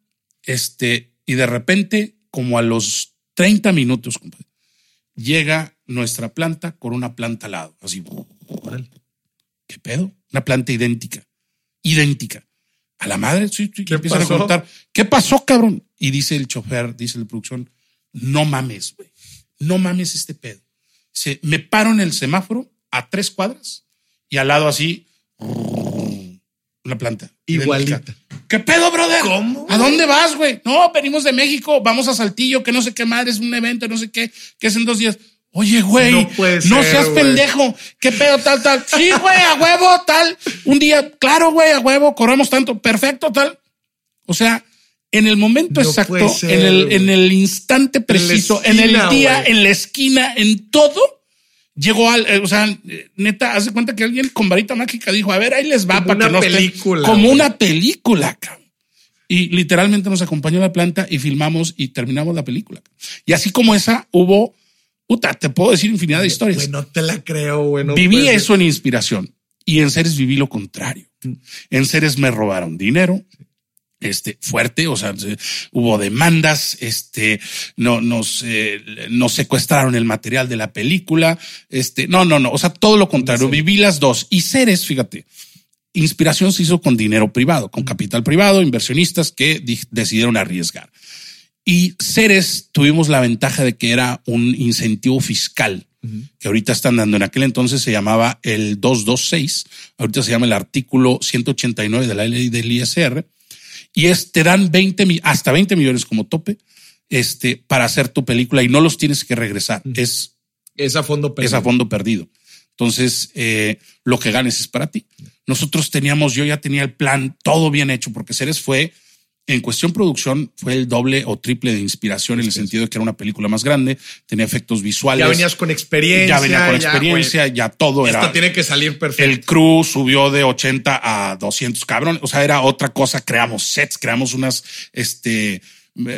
este, y de repente, como a los 30 minutos, llega nuestra planta con una planta al lado, así. ¿Qué pedo? Una planta idéntica, idéntica. A la madre, sí, sí, empiezan a contar. ¿Qué pasó, cabrón? Y dice el chofer, dice la producción, no mames, güey. No mames este pedo. Se, me paro en el semáforo a tres cuadras y al lado así, una planta. Igualita. ¿Qué pedo, brother? ¿Cómo? ¿A dónde vas, güey? No, venimos de México, vamos a Saltillo, que no sé qué madre, es un evento, no sé qué, que es en dos días. Oye, güey, no, seas pendejo. ¿Qué pedo, tal, tal? Sí, güey, a huevo, tal. Un día, claro, güey, a huevo, corremos tanto. Perfecto, tal. O sea, en el momento No exacto, ser, en, el, en el instante preciso, en, esquina, el día, güey. en la esquina, en todo, llegó al, eh, o sea, neta, hace cuenta que alguien con varita mágica dijo, a ver, ahí les va Como para que no estén- película, como una película, cabrón. Y literalmente nos acompañó a la planta y filmamos y terminamos la película. Y así como esa, hubo, puta, te puedo decir infinidad de historias. Güey, no te la creo, güey. no viví eso en inspiración y en seres viví lo contrario. En seres me robaron dinero. Este fuerte, o sea, se- hubo demandas, este, no, nos, eh, nos secuestraron el material de la película, este, no, no, no, o sea, todo lo contrario, viví las dos. Y seres, fíjate, inspiración se hizo con dinero privado, con capital privado, inversionistas que di- decidieron arriesgar. Y Ceres tuvimos la ventaja de que era un incentivo fiscal que ahorita están dando. En aquel entonces se llamaba el 226, ahorita se llama el artículo 189 de la ley del ISR. Y es, te dan 20, mi- hasta 20 millones como tope este, para hacer tu película y no los tienes que regresar. Es Es a fondo es perdido. a fondo perdido. Entonces, eh, lo que ganes es para ti. Nosotros teníamos, yo ya tenía el plan todo bien hecho, porque Ceres fue, en cuestión producción, fue el doble o triple de inspiración en el sentido de que era una película más grande, tenía efectos visuales. Ya venías con experiencia. ya venía con ya, experiencia, ya, todo güey. era. Esto tiene que salir perfecto. El crew subió de 80 a 200 cabrón. O sea, era otra cosa. Creamos sets, creamos unas, este,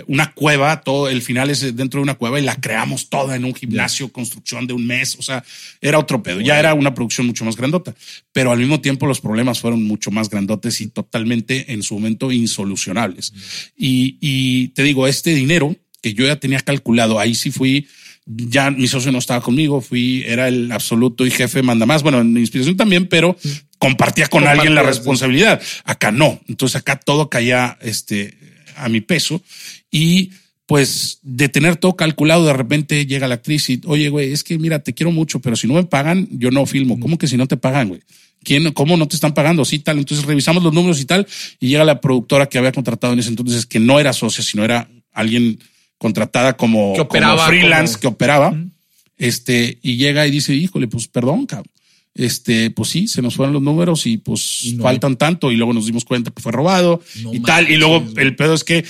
una cueva, todo el final es dentro de una cueva y la creamos toda en un gimnasio, construcción de un mes. O sea, era otro pedo. Ya era una producción mucho más grandota, pero al mismo tiempo los problemas fueron mucho más grandotes y totalmente en su momento insolucionables. Y, y te digo, este dinero que yo ya tenía calculado, ahí sí fui ya mi socio no estaba conmigo, fui, era el absoluto y jefe manda más. Bueno, en inspiración también, pero compartía con alguien la responsabilidad. Acá no. Entonces acá todo caía este, a mi peso y pues de tener todo calculado, de repente llega la actriz y, oye, güey, es que mira, te quiero mucho, pero si no me pagan, yo no filmo. ¿Cómo que si no te pagan, güey? ¿Quién, ¿Cómo no te están pagando? Sí, tal. Entonces revisamos los números y tal. Y llega la productora que había contratado en ese entonces, que no era socia, sino era alguien contratada como, Que operaba como freelance como- que operaba. Este, y llega y dice, híjole, pues perdón, cabrón. Este, pues sí, se nos fueron los números y pues Y no faltan tanto. Y luego nos dimos cuenta que fue robado No y tal. Y luego güey. el pedo es que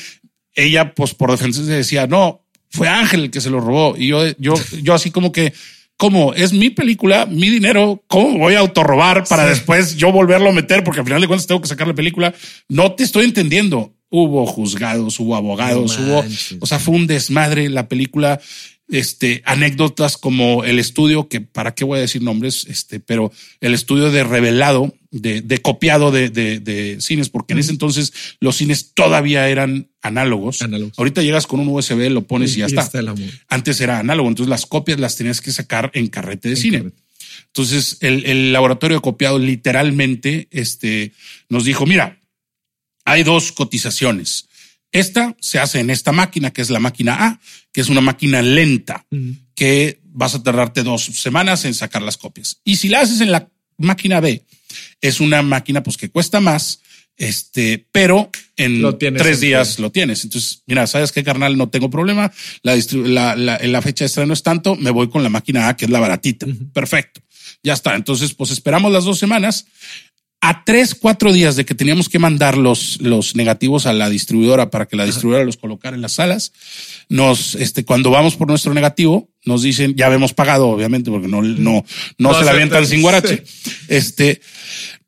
ella, pues por defensa se decía, no, fue Ángel el que se lo robó. Y yo, yo, yo así como que, ¿cómo? Es mi película, mi dinero. ¿Cómo voy a autorrobar para Sí. después yo volverlo a meter? Porque al final de cuentas tengo que sacar la película. No te estoy entendiendo. Hubo juzgados, hubo abogados, No hubo, o sea, fue un desmadre la película. Este, anécdotas como el estudio, que para qué voy a decir nombres, este, pero el estudio de revelado, de, de copiado de, de, de cines, porque en ese entonces los cines todavía eran análogos. Análogos. Ahorita llegas con un USB, lo pones y, ya está. Antes era análogo, entonces las copias las tenías que sacar en carrete de cine. carrete. Entonces el, el laboratorio de copiado literalmente este, nos dijo, mira, hay dos cotizaciones. Esta se hace en esta máquina, que es la máquina A, que es una máquina lenta, que vas a tardarte dos semanas en sacar las copias. Y si la haces en la máquina B, es una máquina pues que cuesta más, este, pero en tres días lo tienes. Entonces, mira, sabes qué, carnal, no tengo problema. La, la, la fecha de estreno es tanto, me voy con la máquina A, que es la baratita. Perfecto. Ya está. Entonces, pues esperamos las dos semanas. A tres, cuatro días de que teníamos que mandar los, los negativos a la distribuidora para que la distribuidora los colocara en las salas, nos, este, cuando vamos por nuestro negativo, nos dicen, ya habíamos pagado, obviamente, porque no, no, no, No se la avientan sin guarache. Este,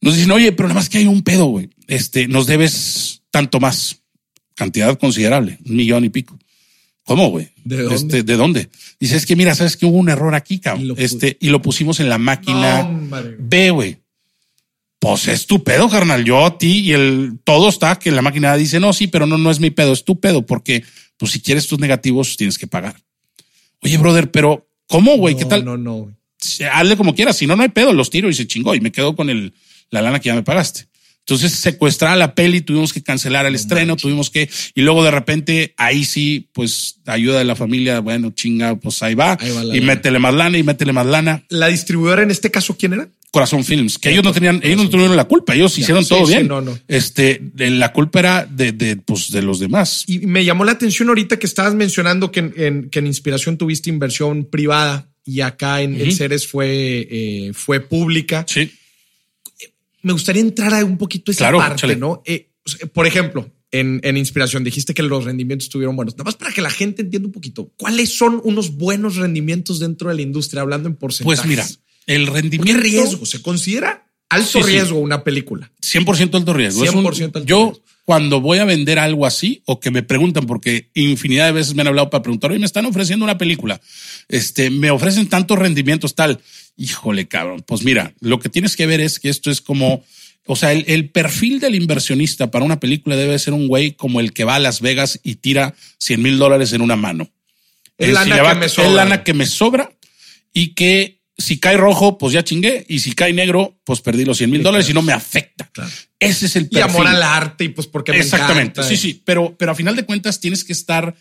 nos dicen, oye, pero nada más que hay un pedo, güey. Este, nos debes tanto más. Cantidad considerable, un millón y pico. ¿Cómo, güey? ¿De dónde? Este, ¿De dónde? Dice, es que mira, sabes que hubo un error aquí, cabrón. Este, y lo pusimos en la máquina No. B, güey. Pues es tu pedo, carnal. Yo a ti y el todo está que la máquina dice, no, sí, pero no, no es mi pedo, es tu pedo, porque pues si quieres tus negativos tienes que pagar. Oye, brother, pero ¿cómo, güey? ¿Qué No, tal? No, no. se- hazle como quieras. Si no, no hay pedo, los tiro y se chingó y me quedo con el, la lana que ya me pagaste. Entonces secuestraba la peli, tuvimos que cancelar el estreno, tuvimos que, y luego de repente ahí sí, pues ayuda de la familia, bueno, chinga, pues ahí va, Ahí va la y lana. métele más lana y métele más lana. La distribuidora en este caso, ¿quién era? Corazón Films, que ellos no tenían, ellos no tuvieron la culpa, ellos hicieron todo bien. no, no. Este, la culpa era de, de, pues, de los demás. Y me llamó la atención ahorita que estabas mencionando que en, en- que en Inspiración tuviste inversión privada y acá en, en Ujú. Ceres fue, eh, fue pública. Sí. Me gustaría entrar a un poquito esa Claro, parte. ¿no? Eh, por ejemplo, en, en inspiración. Dijiste que los rendimientos estuvieron buenos. Nada más para que la gente entienda un poquito, ¿cuáles son unos buenos rendimientos dentro de la industria, hablando en porcentajes? Pues mira, el rendimiento. ¿Qué riesgo? ¿Se considera alto Sí, sí. riesgo una película? 100% alto riesgo. Es un- 100% alto yo, riesgo. cuando voy a vender algo así, o que me preguntan, porque infinidad de veces me han hablado para preguntar, oye, me están ofreciendo una película, este, me ofrecen tantos rendimientos, tal. Híjole, cabrón. Pues mira, lo que tienes que ver es que esto es como, o sea, el, el perfil del inversionista para una película debe ser un güey como el que va a Las Vegas y tira 100 mil dólares en una mano. Lana si que me sobra. Es lana que me sobra y que si cae rojo, pues ya chingué. Y si cae negro, pues perdí los 100 mil dólares y no me afecta. Claro. Ese es el Y perfil. amor al arte y pues porque me Exactamente. encanta. Sí, sí. Pero, pero a final de cuentas tienes que estar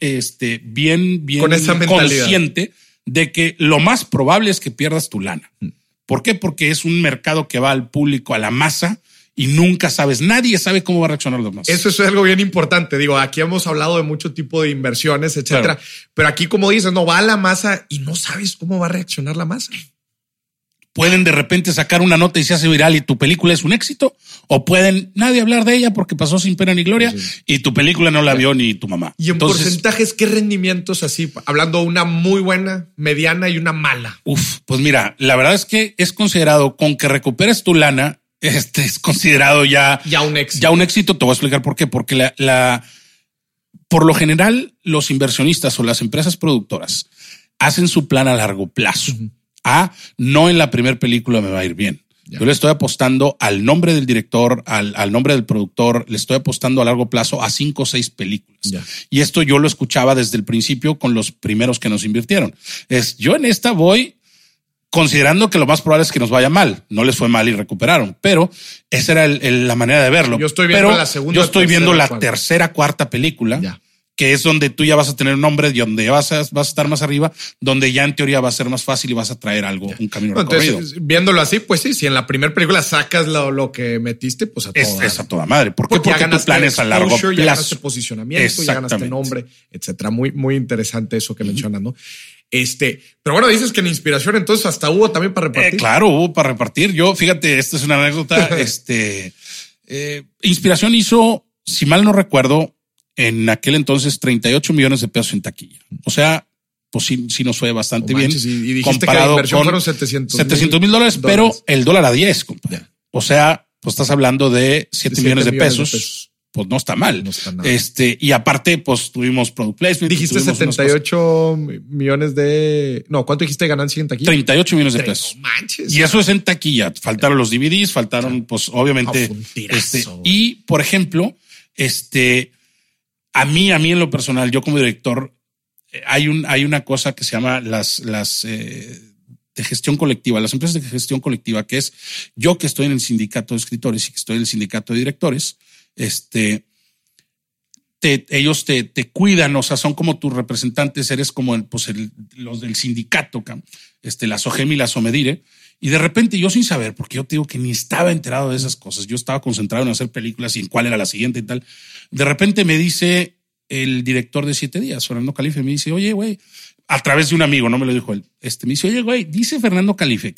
este, bien, bien Con esa consciente de que lo más probable es que pierdas tu lana. Mm. ¿Por qué? Porque es un mercado que va al público, a la masa y nunca sabes, nadie sabe cómo va a reaccionar los demás. Eso es algo bien importante. Digo, aquí hemos hablado de mucho tipo de inversiones, etcétera. Claro. Pero aquí, como dices, no va a la masa y no sabes cómo va a reaccionar la masa. pueden de repente sacar una nota y se hace viral y tu película es un éxito, o pueden nadie hablar de ella porque pasó sin pena ni gloria y tu película no la vio ni tu mamá. Y en Entonces, porcentajes, ¿qué rendimientos así? Hablando una muy buena, mediana y una mala. uf, pues mira, la verdad es que es considerado con que recuperes tu lana, este es considerado ya, Ya un éxito. ya un éxito. Te voy a explicar por qué, porque la, la por lo general, los inversionistas o las empresas productoras hacen su plan a largo plazo. Ah, no en la primera película me va a ir bien. Ya. Yo le estoy apostando al nombre del director, al, al nombre del productor, le estoy apostando a largo plazo a cinco o seis películas. Ya. Y esto yo lo escuchaba desde el principio con los primeros que nos invirtieron. Es yo en esta voy considerando que lo más probable es que nos vaya mal. No les fue mal y recuperaron, pero esa era el- el- la manera de verlo. Yo estoy viendo Pero la segunda, Yo estoy viendo la cuarta. tercera, cuarta película Ya. que es donde tú ya vas a tener un nombre, donde vas a, vas a estar más arriba, donde ya en teoría va a ser más fácil y vas a traer algo, un camino recorrido. Entonces, viéndolo así, pues sí, si en la primera película sacas lo, lo que metiste, pues a todo. Es, es a toda madre. ¿Por qué? Porque, Porque, ya tu ganaste plan es a largo exposure, Ya ganaste plazo. posicionamiento, ya ganaste nombre, etcétera. Muy, muy interesante eso que mencionas, ¿no? Este, pero bueno, dices que en inspiración entonces hasta hubo también para Eh, repartir. claro, hubo para repartir. Yo, fíjate, esta es una anécdota. este, eh, Inspiración hizo, si mal no recuerdo, en aquel entonces 38 millones de pesos en taquilla. O sea, pues sí, sí nos fue bastante bien. y- y dijiste que la comparado inversión con fueron 700 700 mil dólares, pero el dólar a 10, compadre. O sea, pues estás hablando de 7 Siete millones de millones de pesos. Pues no está mal. No está nada. Este, y aparte, pues tuvimos product placement. Dijiste tuvimos unas cosas. 78 millones de. No, ¿cuánto dijiste de ganancia en taquilla? 38 millones de pesos. no manches. Y eso es en taquilla. Faltaron los DVDs, faltaron, pues, obviamente. Este, y, por ejemplo, este, a mí, a mí en lo personal, yo como director, eh, hay un, hay una cosa que se llama las, las, eh, de gestión colectiva, las empresas de gestión colectiva, que es yo que estoy en el sindicato de escritores y que estoy en el sindicato de directores, este, te- ellos te, te cuidan, o sea, son como tus representantes, eres como el, pues el- los del sindicato, este, la SOGEM y la SOMEDIRE. Y de repente yo sin saber, porque yo te digo que ni estaba enterado de esas cosas, yo estaba concentrado en hacer películas y en cuál era la siguiente y tal. De repente me dice el director de Siete Días, Fernando Calife, me dice, oye, güey, a través de un amigo, no me lo dijo él, este, me dice, oye, güey, dice Fernando Calife,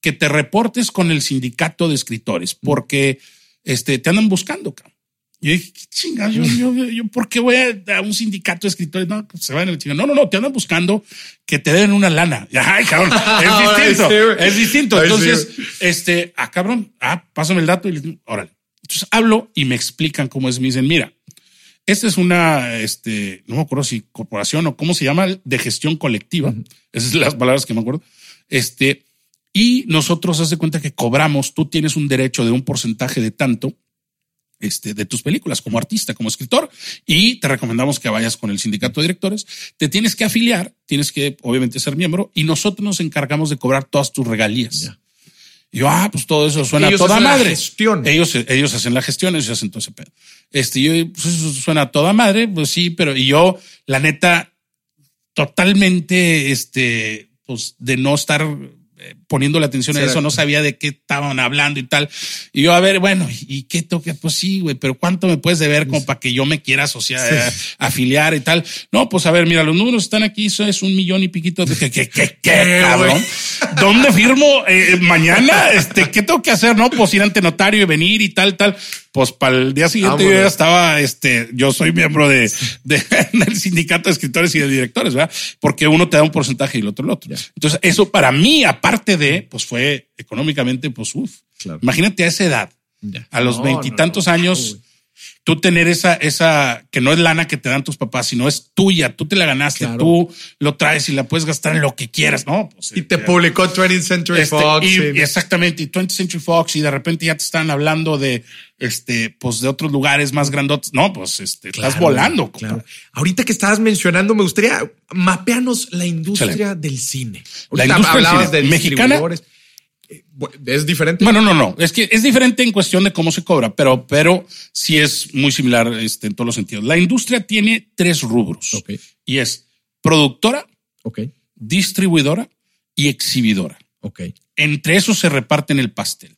que te reportes con el sindicato de escritores, porque este, te andan buscando, yo dije, ¿qué chingados? Yo, yo, yo, yo, ¿por qué voy a, a un sindicato de escritores? No, pues se van a la chingada. No, no, no, te andan buscando que te den una lana. Ay, cabrón, es distinto. es distinto. Entonces, este, ah, cabrón, ah, pásame el dato y le- órale. Entonces hablo y me explican cómo es. Me dicen, mira, esta es una, este, no me acuerdo si corporación o cómo se llama, de gestión colectiva. Esas son las palabras que me acuerdo. Este, y nosotros hace cuenta que cobramos, tú tienes un derecho de un porcentaje de tanto este, de tus películas como artista, como escritor, y te recomendamos que vayas con el sindicato de directores. Te tienes que afiliar, tienes que obviamente ser miembro, y nosotros nos encargamos de cobrar todas tus regalías. Y yo, ah, pues todo eso suena Ellos a toda madre. Ellos, ellos hacen la gestión, ellos hacen todo ese pedo. Este, yo, pues eso suena a toda madre, pues sí, pero y yo, la neta, totalmente, este, pues de no estar poniendo la atención a eso, no sabía de qué estaban hablando y tal. Y yo, a ver, bueno, ¿y qué toque? Pues sí, güey, pero ¿cuánto me puedes deber como para que yo me quiera asociar, afiliar y tal? No, pues a ver, mira, los números están aquí, eso es un millón y piquito. De, ¿Qué, qué, qué, qué, ¿Qué, cabrón? ¿dónde firmo eh, mañana? Este, ¿qué tengo que hacer? No, pues ir ante notario y venir y tal, tal. Pues para el día siguiente yo ya estaba, este, yo soy miembro de, del sindicato de escritores y de directores, ¿verdad? Porque uno te da un porcentaje y el otro el otro. Entonces, eso para mí, aparte de, pues fue económicamente, pues, uff. Imagínate a esa edad, a los veintitantos años tú tener esa, esa, que no es lana que te dan tus papás, sino es tuya, tú te la ganaste, tú lo traes y la puedes gastar en lo que quieras, ¿no? Pues, y te eh, publicó 20th Century este, Fox. Y, Exactamente, y 20th Century Fox, y de repente ya te están hablando de, este, pues de otros lugares más grandotes. No, pues este, estás volando. Claro. Ahorita que estabas mencionando, me gustaría mapearnos la industria del cine. la industria del cine. mexicana es diferente. Bueno, no, no. Es que es diferente en cuestión de cómo se cobra, pero, pero sí es muy similar este, en todos los sentidos. La industria tiene tres rubros y es productora, distribuidora y exhibidora. Entre esos se reparten el pastel.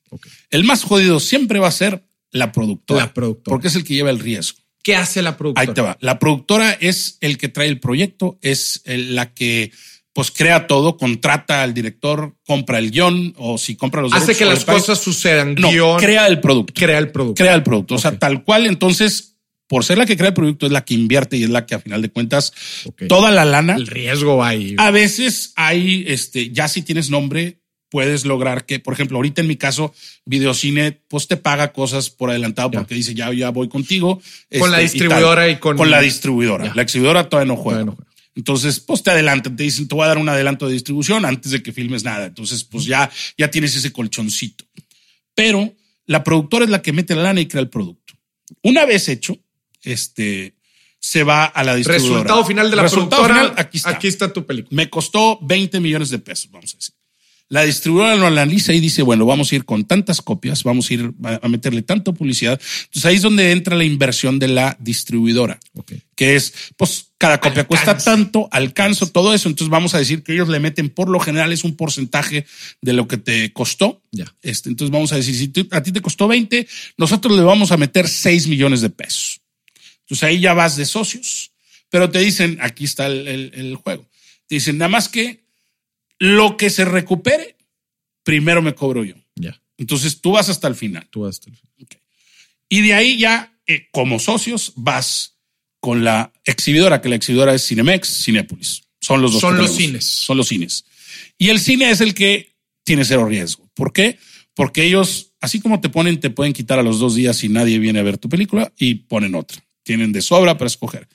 El más jodido siempre va a ser la productora, la productora, porque es el que lleva el riesgo. ¿Qué hace la productora? Ahí te va. La productora es el que trae el proyecto, es la que pues crea todo, contrata al director, compra el guion o si compra los Hace que las cosas sucedan. No, crea el producto. Crea el producto. Crea el producto. O sea, tal cual, entonces, por ser la que crea el producto, es la que invierte y es la que a final de cuentas toda la lana. El riesgo hay. A veces hay, este, ya si tienes nombre, puedes lograr que, por ejemplo, ahorita en mi caso, Videocine, pues te paga cosas por adelantado porque dice ya, ya voy contigo. Con la este, distribuidora y, con. Con la distribuidora. La exhibidora todavía no juega. Todavía no juega. Entonces, pues te adelantan, te dicen, te voy a dar un adelanto de distribución antes de que filmes nada. Entonces, pues ya, ya tienes ese colchoncito. Pero la productora es la que mete la lana y crea el producto. Una vez hecho, este, se va a la distribuidora. Resultado final de la productora. aquí está. Aquí está tu película. Me costó 20 millones de pesos, vamos a decir. La distribuidora lo analiza y dice, bueno, vamos a ir con tantas copias, vamos a ir a meterle tanta publicidad. Entonces ahí es donde entra la inversión de la distribuidora, que es, pues cada copia cuesta tanto, alcanzo todo eso. Entonces vamos a decir que ellos le meten por lo general es un porcentaje de lo que te costó. Ya. Este, entonces vamos a decir, si a ti te costó 20, nosotros le vamos a meter 6 millones de pesos. Entonces ahí ya vas de socios, pero te dicen, aquí está el, el juego. Te dicen, nada más que lo que se recupere, primero me cobro yo. Ya. Entonces tú vas hasta el final. Tú vas hasta el final. Y de ahí ya, eh, como socios, vas con la exhibidora, que la exhibidora es Cinemex, Cinépolis. Son los dos. Son los cines. Son los cines. Y el cine es el que tiene cero riesgo. ¿Por qué? Porque ellos, así como te ponen, te pueden quitar a los dos días si nadie viene a ver tu película y ponen otra. Tienen de sobra para escoger.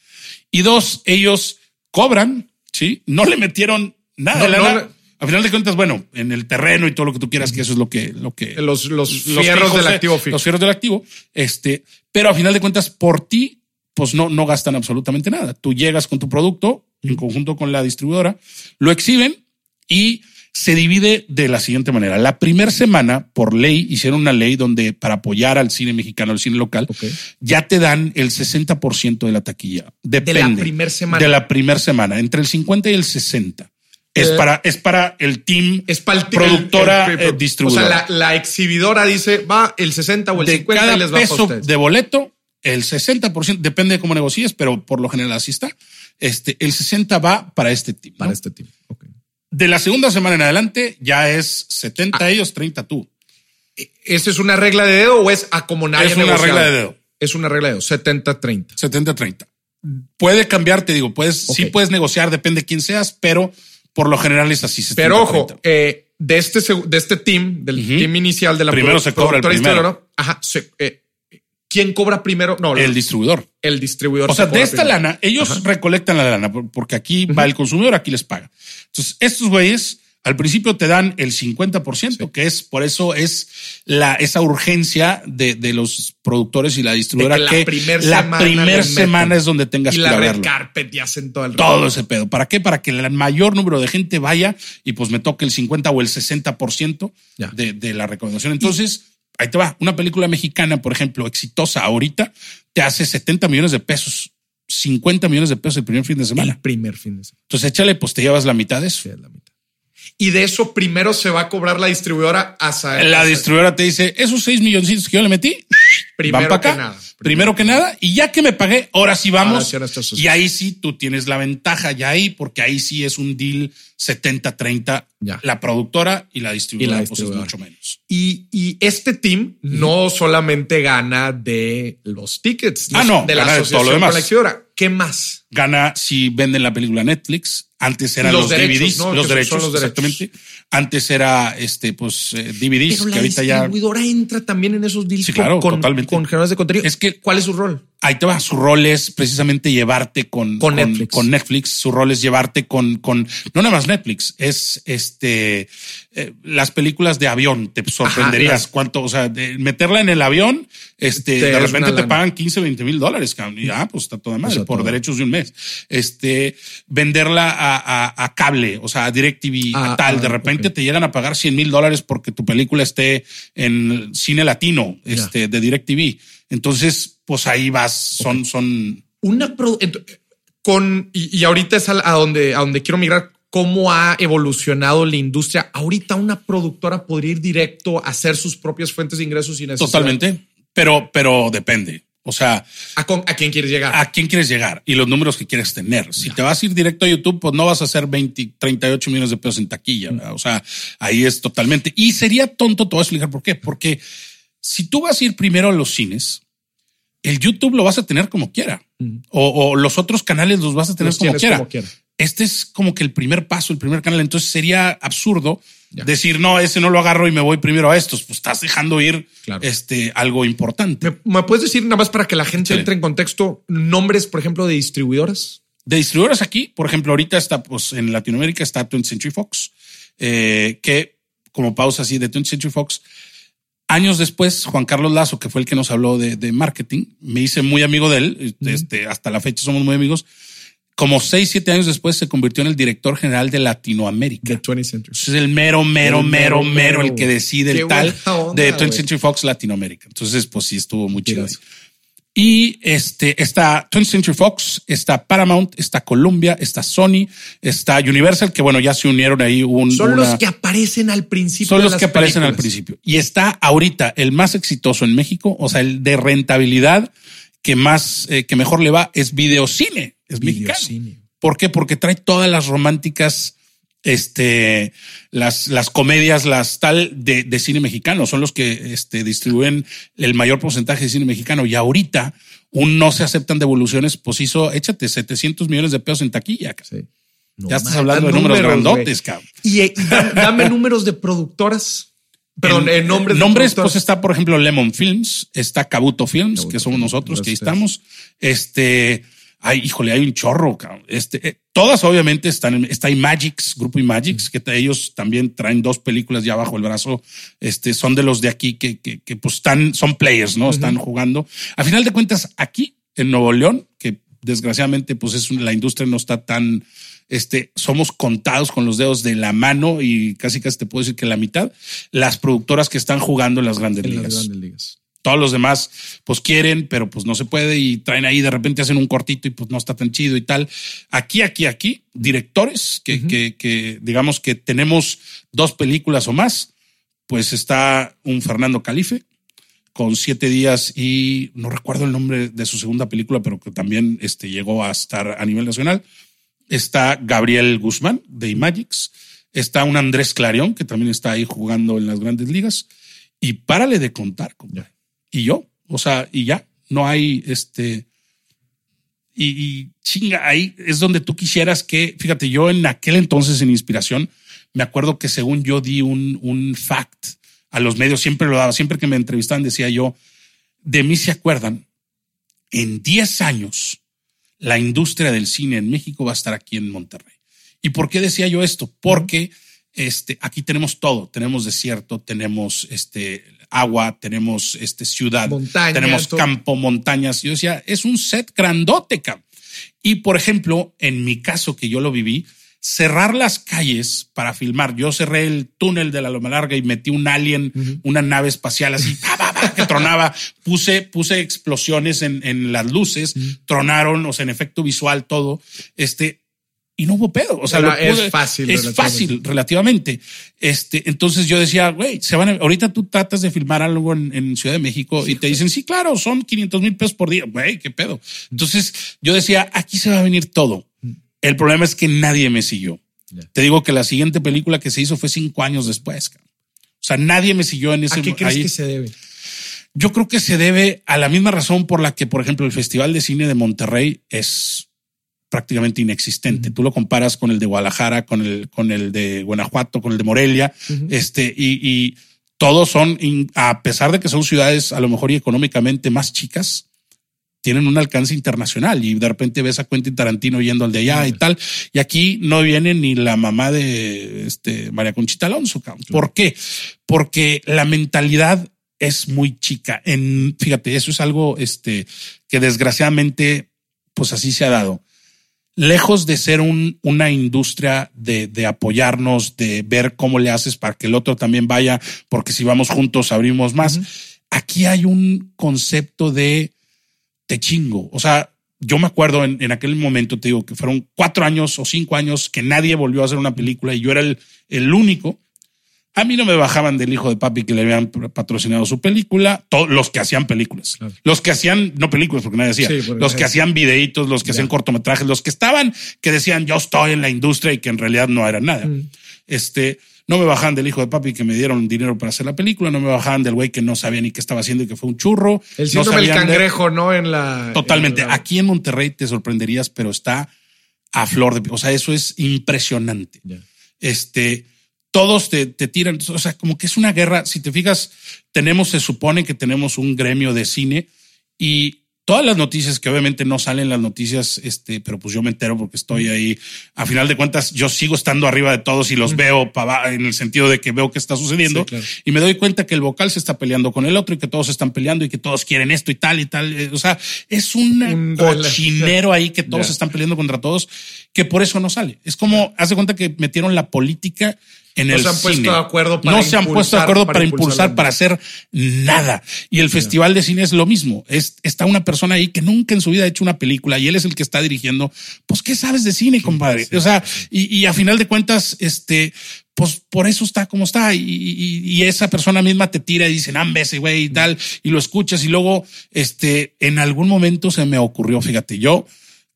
Y dos, ellos cobran, ¿sí? No le metieron nada. No, a final de cuentas, bueno, en el terreno y todo lo que tú quieras, que eso es lo que, lo que los, los, fierros del activo Los fierros del activo. Este, pero a final de cuentas, por ti, pues no, no gastan absolutamente nada. Tú llegas con tu producto en conjunto con la distribuidora, lo exhiben y se divide de la siguiente manera. La primera semana, por ley, hicieron una ley donde para apoyar al cine mexicano, al cine local, ya te dan el 60% de la taquilla. Depende. De la primera semana. De la primera semana, entre el 50 y el 60. Es eh, para, es para el team es para el productora eh, distribuidora. O sea, la, exhibidora dice va el 60 o el 50 y les va peso a de boleto, el 60%, depende de cómo negocies, pero por lo general así está. Este, el 60 va para este team. Para este team. De la segunda semana en adelante ya es 70 ah. ellos, 30 tú. ¿E-, ¿Eso es una regla de dedo o es a como Es una regla de dedo. Es una regla de dedo, 70-30. 70-30. Puede cambiar, te digo, puedes, sí puedes negociar, depende de quién seas, pero por lo general es así. Pero ojo, eh, de este de este team, del team inicial de la primero se cobra el primero. ¿no? Ajá, eh, ¿Quién cobra primero? No, el distribuidor. El distribuidor. O sea, de esta lana, ellos recolectan la lana porque aquí va el consumidor, aquí les paga. Entonces, estos güeyes al principio te dan el 50%, que es por eso es la, esa urgencia de, de los productores y la distribuidora que, la primera semana, primer semana es donde tengas y la red carpet y hacen todo el todo ese pedo. ¿Para qué? Para que el mayor número de gente vaya y pues me toque el 50 o el 60% de, de la recaudación. Entonces, ahí te va. Una película mexicana, por ejemplo, exitosa ahorita, te hace 70 millones de pesos. 50 millones de pesos el primer fin de semana. El primer fin de semana. Entonces échale, pues te llevas la mitad de eso. Sí, la mitad y de eso primero se va a cobrar la distribuidora hasta la distribuidora te dice esos seis milloncitos que yo le metí Primero van para que acá. nada. Primero que nada. Y ya que me pagué, ahora sí vamos. sí, ahora estás- y ahí sí tú tienes la ventaja ya ahí, porque ahí sí es un deal 70-30. Ya. La productora y la distribuidora, pues distribuidora. es mucho menos. Y, y este team no solamente gana de los tickets, Ah, no, de la gana de todo lo asociación demás. la. ¿Qué más? Gana si venden la película Netflix. Antes eran Los los, derechos, DVDs, ¿no? los derechos, los derechos. exactamente. Antes era este, pues, eh, DVDs, Pero que la ahorita ya. distribuidora entra también en esos deals Sí, claro, con, totalmente. con generadores de contenido. Es que- ¿Cuál es su rol? Ahí te va. Su rol es precisamente llevarte con, Con Netflix. con Netflix. Su rol es llevarte con, con, no nada más Netflix, es este, eh, las películas de avión. Te sorprenderías cuánto, o sea, de meterla en el avión, este, Te- de repente te pagan 15, 20 mil dólares, cabrón. Y ah, pues está toda madre por derechos de un mes. Este, venderla a, a, a cable, o sea, a DirecTV, Ah, a tal. ah, de repente ok. te llegan a pagar 100 mil dólares porque tu película esté en cine latino, este, de DirecTV. Entonces, pues ahí vas, son, son, Una pro- con y, y ahorita es a, a donde a donde quiero migrar. ¿Cómo ha evolucionado la industria? Ahorita una productora podría ir directo a hacer sus propias fuentes de ingresos sin necesidad. Totalmente, pero, pero depende. O sea, ¿A, con- a quién quieres llegar? ¿a quién quieres llegar? Y los números que quieres tener. Si te vas a ir directo a YouTube, pues no vas a hacer 20, 38 millones de pesos en taquilla. ¿verdad? O sea, ahí es totalmente. Y sería tonto, te voy a explicar por qué. Porque si tú vas a ir primero a los cines, el YouTube lo vas a tener como quiera. O, o los otros canales los vas a tener Los como tienes quiera. como quiera. Este es como que el primer paso, el primer canal. Entonces sería absurdo Ya. decir, no, ese no lo agarro y me voy primero a estos. Pues estás dejando ir Claro. este, algo importante. ¿Me, me puedes decir nada más para que la gente Sí. entre en contexto nombres, por ejemplo, de distribuidoras? De distribuidores aquí, por ejemplo, ahorita está, pues en Latinoamérica está 20th Century Fox, eh, que como pausa así de 20th Century Fox, años después, Juan Carlos Lazo, que fue el que nos habló de, de marketing, me hice muy amigo de él, este, hasta la fecha somos muy amigos. Como seis, siete años después se convirtió en el director general de Latinoamérica. De 20th Century. Es el mero, mero, El mero, mero, mero, el que decide el tal onda, de 20th güey. Century Fox Latinoamérica. Entonces, pues sí, estuvo muy chido. Y este está 20th Century Fox, está Paramount, está Columbia, está Sony, está Universal, que bueno, ya se unieron ahí un. Son una- los que aparecen al principio. son de los las que aparecen al principio. Y está ahorita el más exitoso en México, o sea, el de rentabilidad que más, eh, que mejor le va es videocine, es mexicano. ¿Por qué? Porque trae todas las románticas, este, las, las comedias, las tal de, de cine mexicano. Son los que este, distribuyen el mayor porcentaje de cine mexicano. Y ahorita un no se aceptan devoluciones, pues hizo, échate 700 millones de pesos en taquilla. cabrón. Sí. No ya estás hablando de números, números, grandotes, cabrón. Y, eh, y dame, dame números de productoras. Perdón, En- eh, nombres. Nombres, pues está, por ejemplo, Lemon Films, está Kabuto Films, que somos nosotros, que ahí estamos. Este, ay, híjole, hay un chorro, cabrón. Este, eh, todas obviamente están en, está Imagix, Grupo Imagix, que ellos también traen dos películas ya bajo el brazo. Este, son de los de aquí que, que, que pues están, son players, ¿no? Están jugando. A final de cuentas, aquí en Nuevo León, que desgraciadamente, pues es la industria no está tan, este, somos contados con los dedos de la mano y casi casi te puedo decir que la mitad, las productoras que están jugando en las grandes En ligas. las grandes ligas. Todos los demás, pues quieren, pero pues no se puede y traen ahí, de repente hacen un cortito y pues no está tan chido y tal. Aquí, aquí, aquí, directores que, que, que digamos que tenemos dos películas o más, pues está un Fernando Calife con siete días y no recuerdo el nombre de su segunda película, pero que también este, llegó a estar a nivel nacional. Está Gabriel Guzmán de Imagix. Está un Andrés Clarión, que también está ahí jugando en las grandes ligas. Y párale de contar, compadre. Y yo, o sea, y ya, no hay este. Y, y chinga, ahí es donde tú quisieras que, fíjate, yo en aquel entonces en Inspiración, me acuerdo que según yo di un, un fact a los medios, siempre lo daba, siempre que me entrevistaban decía yo, de mí se acuerdan, en 10 años la industria del cine en México va a estar aquí en Monterrey. ¿Y por qué decía yo esto? Porque este, aquí tenemos todo, tenemos desierto, tenemos este, agua, tenemos este, ciudad, Montaña, tenemos todo. campo, montañas. Yo decía, es un set grandote, cabrón. Y por ejemplo, en mi caso que yo lo viví, cerrar las calles para filmar. Yo cerré el túnel de la Loma Larga y metí un alien, una nave espacial así, que tronaba. Puse, puse explosiones en, en las luces, tronaron, o sea, en efecto visual, todo. Este, y no hubo pedo. O sea, Pero lo pude- es fácil, Es relativamente. fácil, relativamente. Este, entonces yo decía, güey, se van a- ahorita tú tratas de filmar algo en, en Ciudad de México y te dicen, sí, claro, son 500 mil pesos por día. Güey, qué pedo. Entonces yo decía, aquí se va a venir todo. El problema es que nadie me siguió. Te digo que la siguiente película que se hizo fue cinco años después. O sea, nadie me siguió en ese ¿A qué crees ahí. que se debe? Yo creo que se debe a la misma razón por la que, por ejemplo, el Festival de Cine de Monterrey es prácticamente inexistente. Tú lo comparas con el de Guadalajara, con el, con el de Guanajuato, con el de Morelia, este, y, y todos son, a pesar de que son ciudades a lo mejor y económicamente más chicas, tienen un alcance internacional y de repente ves a Quentin Tarantino yendo al de allá y tal. Y aquí no viene ni la mamá de este María Conchita Alonso. ¿Por qué? Porque la mentalidad es muy chica. En, fíjate, eso es algo este, que desgraciadamente, pues así se ha dado. Lejos de ser un, una industria de, de apoyarnos, de ver cómo le haces para que el otro también vaya, porque si vamos juntos abrimos más. Aquí hay un concepto de te chingo. O sea, yo me acuerdo en, en aquel momento, te digo que fueron cuatro años o cinco años que nadie volvió a hacer una película y yo era el, el único. A mí no me bajaban del hijo de papi que le habían patrocinado su película, todos los que hacían películas, Claro. los que hacían, no películas porque nadie decía, Sí, porque los que hacían videitos, los que Ya. hacían cortometrajes, los que estaban, que decían yo estoy en la industria y que en realidad no eran nada. Mm. Este, no me bajaban del hijo de papi que me dieron dinero para hacer la película, no me bajaban del güey que no sabía ni qué estaba haciendo y que fue un churro. El síndrome del de- cangrejo, ¿no? En la. Totalmente. en la- Aquí en Monterrey te sorprenderías, pero está a flor de, o sea, eso es impresionante. Ya. Este, todos te, te tiran, o sea, como que es una guerra. Si te fijas, tenemos, se supone que tenemos un gremio de cine y todas las noticias que obviamente no salen las noticias, este, pero pues yo me entero porque estoy ahí. A final de cuentas, yo sigo estando arriba de todos y los veo para en el sentido de que veo qué está sucediendo Sí, claro. y me doy cuenta que el vocal se está peleando con el otro y que todos están peleando y que todos quieren esto y tal y tal. Eh, O sea, es un Un cochinero ahí que todos Ya. están peleando contra todos, que por eso no sale. Es como, haz de cuenta que metieron la política en No el se han puesto cine. de acuerdo para no se han puesto de impulsar- acuerdo para para, impulsar impulsar, para hacer nada. Y el Festival de Cine es lo mismo. Es, está una persona ahí que nunca en su vida ha hecho una película y él es el que está dirigiendo. Pues, ¿qué sabes de cine, compadre? O sea, y, y a final de cuentas, este, pues por eso está como está. Y, y- y esa persona misma te tira y dice, "Nambe, ese güey y tal, y lo escuchas. Y luego, este, en algún momento se me ocurrió, fíjate, yo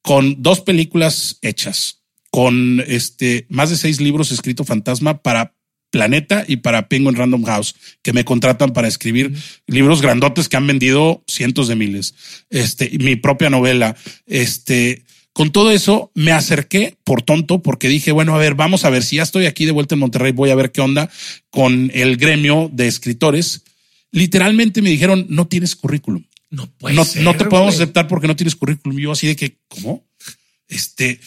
con dos películas hechas, con este, más de seis libros escrito fantasma para Planeta y para Penguin Random House, que me contratan para escribir libros grandotes que han vendido cientos de miles. Este, mi propia novela. Este, con todo eso me acerqué por tonto porque dije, bueno, a ver, vamos a ver si ya estoy aquí de vuelta en Monterrey, voy a ver qué onda con el gremio de escritores. Literalmente me dijeron, no tienes currículum No puede no, ser, no te podemos aceptar porque no tienes currículum. Yo así de que, ¿cómo? Este,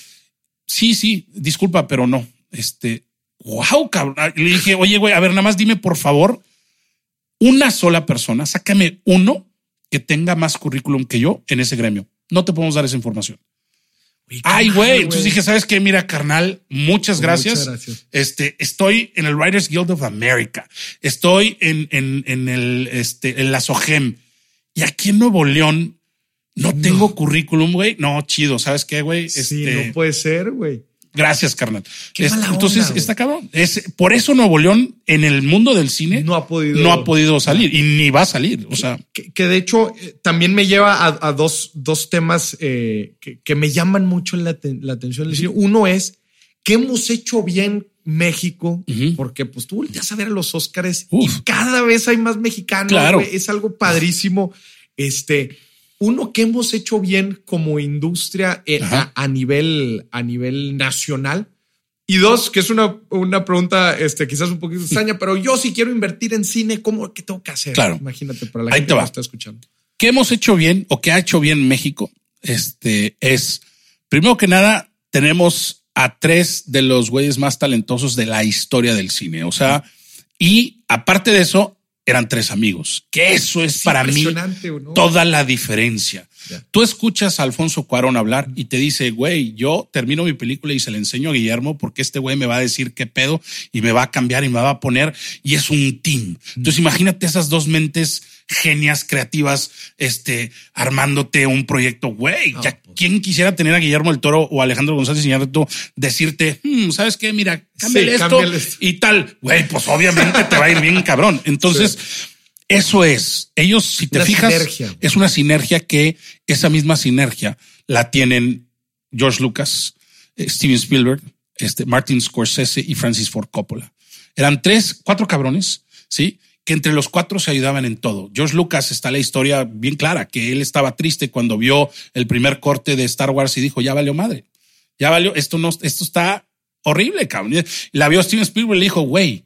sí, sí, disculpa, pero no. Este, wow, cabrón. Ah, Le dije, oye, güey, a ver, nada más dime, por favor, una sola persona, sácame uno que tenga más currículum que yo en ese gremio. No te podemos dar esa información. Ay, güey. Entonces dije, ¿sabes qué? Mira, carnal, muchas gracias. Muchas gracias. Este, estoy en el Writers Guild of America. Estoy en, en, en el, este, en la SOGEM. Y aquí en Nuevo León no tengo currículum, güey. No, chido. ¿Sabes qué, güey? Sí, Este, no puede ser, güey. gracias, carnal. Qué Es- mala onda, entonces, está cabrón. Es, por eso Nuevo León en el mundo del cine No ha podido. no ha podido salir y ni va a salir. O sea, que, que de hecho eh, también me lleva a, a dos, dos temas eh, que, que me llaman mucho la, la atención. del cine. Uno es que hemos hecho bien México, porque pues tú volteas a ver a los Óscares y cada vez hay más mexicanos. Claro. Es algo padrísimo. Este, uno que hemos hecho bien como industria eh, a, a nivel, a nivel nacional. Y dos, que es una, una pregunta este, quizás un poquito extraña, pero yo si quiero invertir en cine, ¿cómo qué tengo que hacer? Claro. Imagínate para la Ahí gente te que está escuchando. ¿qué hemos hecho bien o qué ha hecho bien México? Este es, primero que nada, tenemos a tres de los güeyes más talentosos de la historia del cine. O sea, y aparte de eso, eran tres amigos, que eso es Es para mí toda la diferencia. Tú escuchas a Alfonso Cuarón hablar y te dice, güey, yo termino mi película y se la enseño a Guillermo porque este güey me va a decir qué pedo y me va a cambiar y me va a poner y es un team. Entonces imagínate esas dos mentes genias creativas, este, armándote un proyecto, güey. Ya, pues. ¿Quién quisiera tener a Guillermo del Toro o Alejandro González Iñárritu decirte, "Hmm, ¿sabes qué? Mira, cámbiale Sí, esto cámbiale esto. y tal. Güey, pues obviamente te va a ir bien cabrón. Entonces, eso es. Ellos, si te Una fijas, sinergia. es una sinergia que esa misma sinergia la tienen George Lucas, eh, Steven Spielberg, este, Martin Scorsese y Francis Ford Coppola. Eran tres, cuatro cabrones, sí, que entre los cuatro se ayudaban en todo. George Lucas está la historia bien clara, que él estaba triste cuando vio el primer corte de Star Wars y dijo, ya valió madre, ya valió, esto no, esto está horrible, cabrón. La vio Steven Spielberg y le dijo, güey,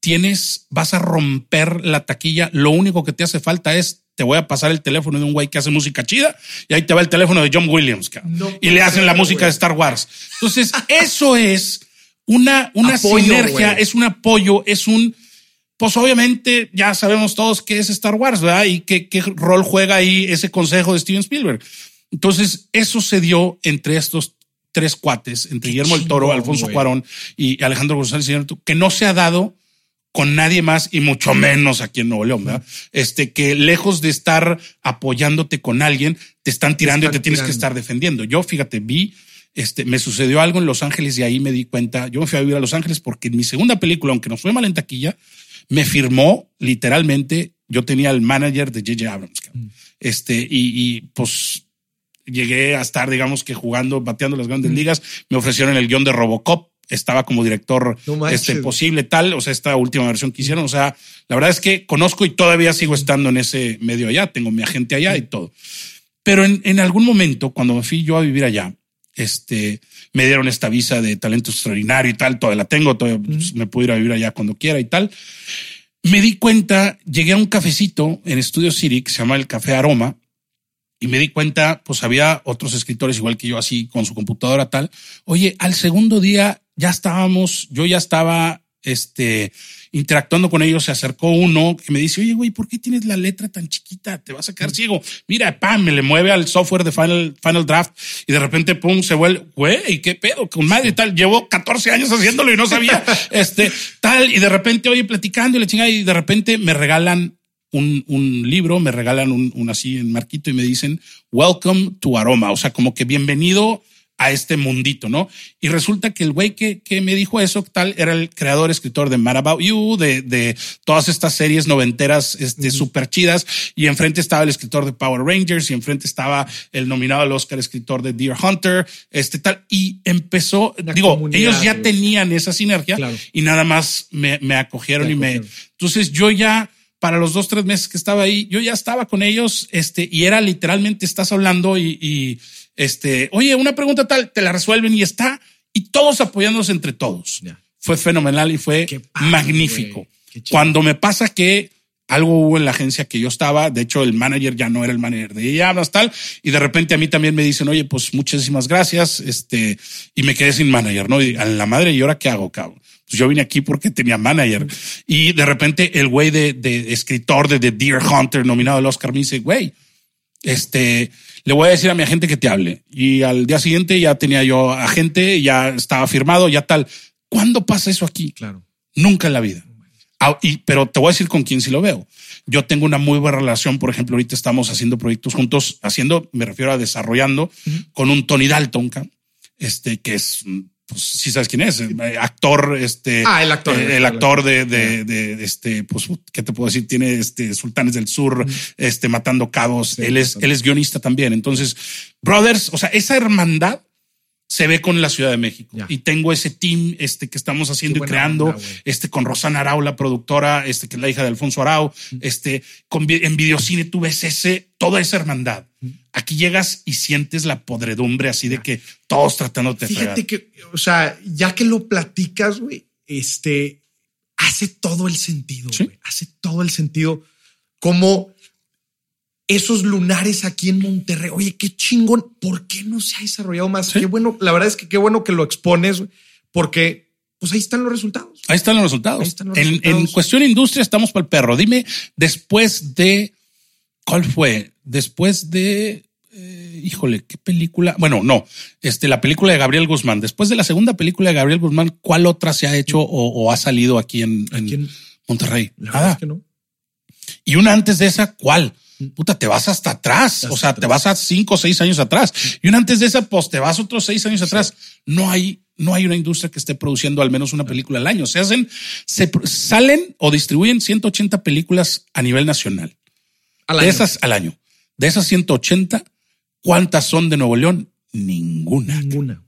tienes, vas a romper la taquilla. Lo único que te hace falta es, te voy a pasar el teléfono de un güey que hace música chida y ahí te va el teléfono de John Williams. cabrón. No y le hacen la música de Star Wars. Entonces, eso es una, una Apoyo, sinergia, es un apoyo, es un, pues obviamente ya sabemos todos qué es Star Wars, ¿verdad? Y qué, qué rol juega ahí ese consejo de Steven Spielberg. Entonces, eso se dio entre estos tres cuates, entre Guillermo el Toro, Alfonso güey. Cuarón y Alejandro González Iñárritu, que no se ha dado con nadie más y mucho menos aquí en Nuevo León, ¿verdad? Este que lejos de estar apoyándote con alguien, te están tirando y están te tienes que estar defendiendo. Yo, fíjate, vi, este, me sucedió algo en Los Ángeles y ahí me di cuenta. Yo me fui a vivir a Los Ángeles porque en mi segunda película, aunque nos fue mal en taquilla, me firmó literalmente. Yo tenía el manager de J.J. Abrams, cabrón. este, y, y pues llegué a estar, digamos que jugando, bateando las grandes ligas. Me ofrecieron el guion de Robocop. Estaba como director No este, posible tal, o sea, esta última versión que hicieron. O sea, la verdad es que conozco y todavía sigo estando en ese medio allá. Tengo mi agente allá y todo. Pero en, en algún momento, cuando me fui yo a vivir allá, este, me dieron esta visa de talento extraordinario y tal. Todavía la tengo, todavía pues, me puedo ir a vivir allá cuando quiera y tal. Me di cuenta, llegué a un cafecito en Studio City que se llama el Café Aroma y me di cuenta, pues había otros escritores igual que yo así con su computadora tal. Oye, al segundo día ya estábamos, yo ya estaba este interactuando con ellos, se acercó uno que me dice, oye, güey, ¿por qué tienes la letra tan chiquita? Te vas a quedar ciego. Mira, pam, me le mueve al software de Final, Final Draft y de repente, pum, se vuelve, güey, ¿qué pedo? Con madre y tal. Llevo 14 años haciéndolo y no sabía, este, tal. Y de repente, oye, platicando y la chingada y de repente me regalan un, un libro, me regalan un, un así en marquito y me dicen, welcome to Aroma. O sea, como que bienvenido a este mundito, ¿no? Y resulta que el güey que, que me dijo eso, tal, era el creador, escritor de Mad About You, de, de todas estas series noventeras, este, súper chidas. Y enfrente estaba el escritor de Power Rangers y enfrente estaba el nominado al Oscar escritor de Deer Hunter, este tal. Y empezó, Una digo, ellos ya tenían esa sinergia Claro. y nada más me, me acogieron Te y me, entonces yo ya, para los dos, tres meses que estaba ahí, yo ya estaba con ellos, este, y era literalmente, estás hablando y, y, este, oye, una pregunta tal, te la resuelven y está, y todos apoyándose entre todos. Fue fenomenal y fue padre, magnífico. Cuando me pasa que algo hubo en la agencia que yo estaba, de hecho el manager ya no era el manager de ella, tal, y de repente a mí también me dicen, oye, pues muchísimas gracias, este, y me quedé sin manager, ¿no? Y a la madre, ¿y ahora qué hago, cabrón? Pues yo vine aquí porque tenía manager. Y de repente el güey de, de escritor de The Deer Hunter, nominado al Oscar, me dice, güey, este, le voy a decir a mi agente que te hable. Y al día siguiente ya tenía yo agente, ya estaba firmado, ya tal. ¿Cuándo pasa eso aquí? Claro. Nunca en la vida. Ah, y, pero te voy a decir con quién sí lo veo. Yo tengo una muy buena relación. Por ejemplo, ahorita estamos haciendo proyectos juntos, haciendo, me refiero a desarrollando con un Tony Dalton, este que es, mm, pues sí sabes quién es, eh, actor, este, Ah, el actor. eh, el actor de, de, de, de este, pues, ¿qué te puedo decir? Tiene este Sultanes del Sur, este, matando cabos. Sí, él es, él es guionista también. Entonces, brothers, o sea, esa hermandad se ve con la Ciudad de México Ya. y tengo ese team este que estamos haciendo Qué y creando onda, este con Rosana Arau, la productora, este que es la hija de Alfonso Arau, este con, en videocine tú ves ese, toda esa hermandad. Aquí llegas y sientes la podredumbre así de que todos tratando de fregar. Fíjate que, o sea, ya que lo platicas, güey, este hace todo el sentido, Sí. güey. Hace todo el sentido. Como esos lunares aquí en Monterrey. Oye, qué chingón. ¿Por qué no se ha desarrollado más? Sí. Qué bueno. La verdad es que qué bueno que lo expones, porque pues ahí están los resultados. Ahí están los resultados. Están los en, resultados. en cuestión de industria estamos para el perro. Dime, después de, ¿cuál fue? Después de, eh, híjole, qué película. Bueno, no, este, la película de Gabriel Guzmán. Después de la segunda película de Gabriel Guzmán, ¿cuál otra se ha hecho o, o ha salido aquí en, en Aquí en- Monterrey? La Nada. es que no. Y una antes de esa, ¿cuál? Puta, te vas hasta atrás. o sea, te vas a cinco o seis años atrás. Y una antes de esa, pues te vas otros seis años atrás. No hay, no hay una industria que esté produciendo al menos una película al año. Se hacen, se salen o distribuyen 180 películas a nivel nacional. de esas al año. De esas 180, ¿cuántas son de Nuevo León? Ninguna. Ninguna.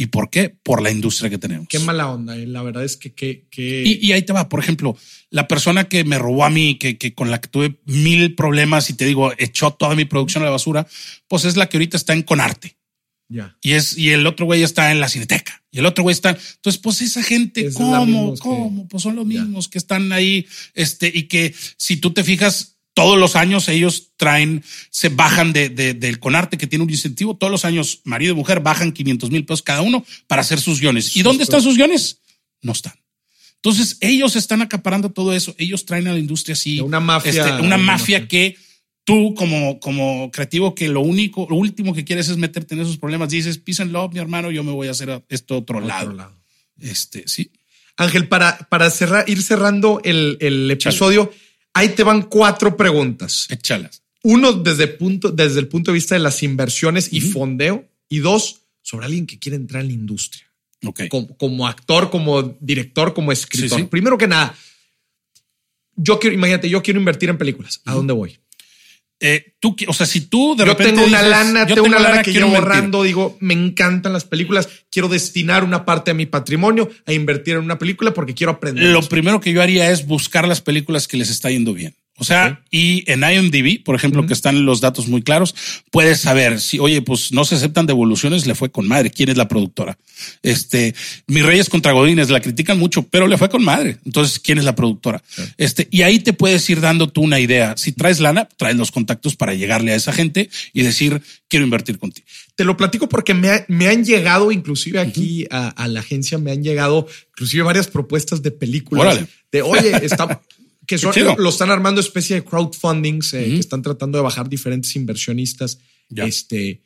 ¿Y por qué? Por la industria que tenemos. Qué mala onda. Eh. La verdad es que, que, Y, ahí te va. Por ejemplo, la persona que me robó a mí, que, que con la que tuve mil problemas y te digo, echó toda mi producción a la basura, pues es la que ahorita está en Conarte. Ya. Y es, y el otro güey está en la Cineteca. Y el otro güey está. Entonces, pues esa gente, ¿cómo? ¿Cómo? Pues son los mismos que están ahí. Este, y que si tú te fijas, todos los años ellos traen, se bajan de, del Conarte que tiene un incentivo. Todos los años, marido y mujer bajan 500 mil pesos cada uno para hacer sus guiones. ¿Y dónde están sus guiones? No están. Entonces ellos están acaparando todo eso. Ellos traen a la industria así. Una mafia. Este, una mafia que tú como, como creativo que lo único, lo último que quieres es meterte en esos problemas. Dices, peace and love, mi hermano, yo me voy a hacer esto otro, lado. Este, sí. Ángel, para, para cerrar, ir cerrando el, el episodio. Ahí te van cuatro preguntas. Échalas. Uno desde, punto, desde el punto de vista de las inversiones y fondeo. Y dos, sobre alguien que quiere entrar en la industria. Okay. Como, actor, como director, como escritor. Primero que nada, yo quiero, imagínate, yo quiero invertir en películas. ¿A dónde voy? Eh, tú, o sea, si tú de yo tengo una lana, tengo, una lana, que llevo ahorrando, digo, me encantan las películas, quiero destinar una parte de mi patrimonio a invertir en una película porque quiero aprender. Lo primero que yo haría es buscar las películas que les está yendo bien. O sea, y en IMDb, por ejemplo, que están los datos muy claros, puedes saber si, oye, pues no se aceptan devoluciones, le fue con madre. ¿Quién es la productora? Este, Mis Reyes contra Godines la critican mucho, pero le fue con madre. Entonces, ¿quién es la productora? Este, y ahí te puedes ir dando tú una idea. Si traes lana, traes los contactos para llegarle a esa gente y decir, quiero invertir contigo. Te lo platico porque me, me han llegado, inclusive aquí a, la agencia, me han llegado inclusive varias propuestas de películas. De, oye, está, que son, lo están armando especie de crowdfundings eh, que están tratando de bajar diferentes inversionistas. Este,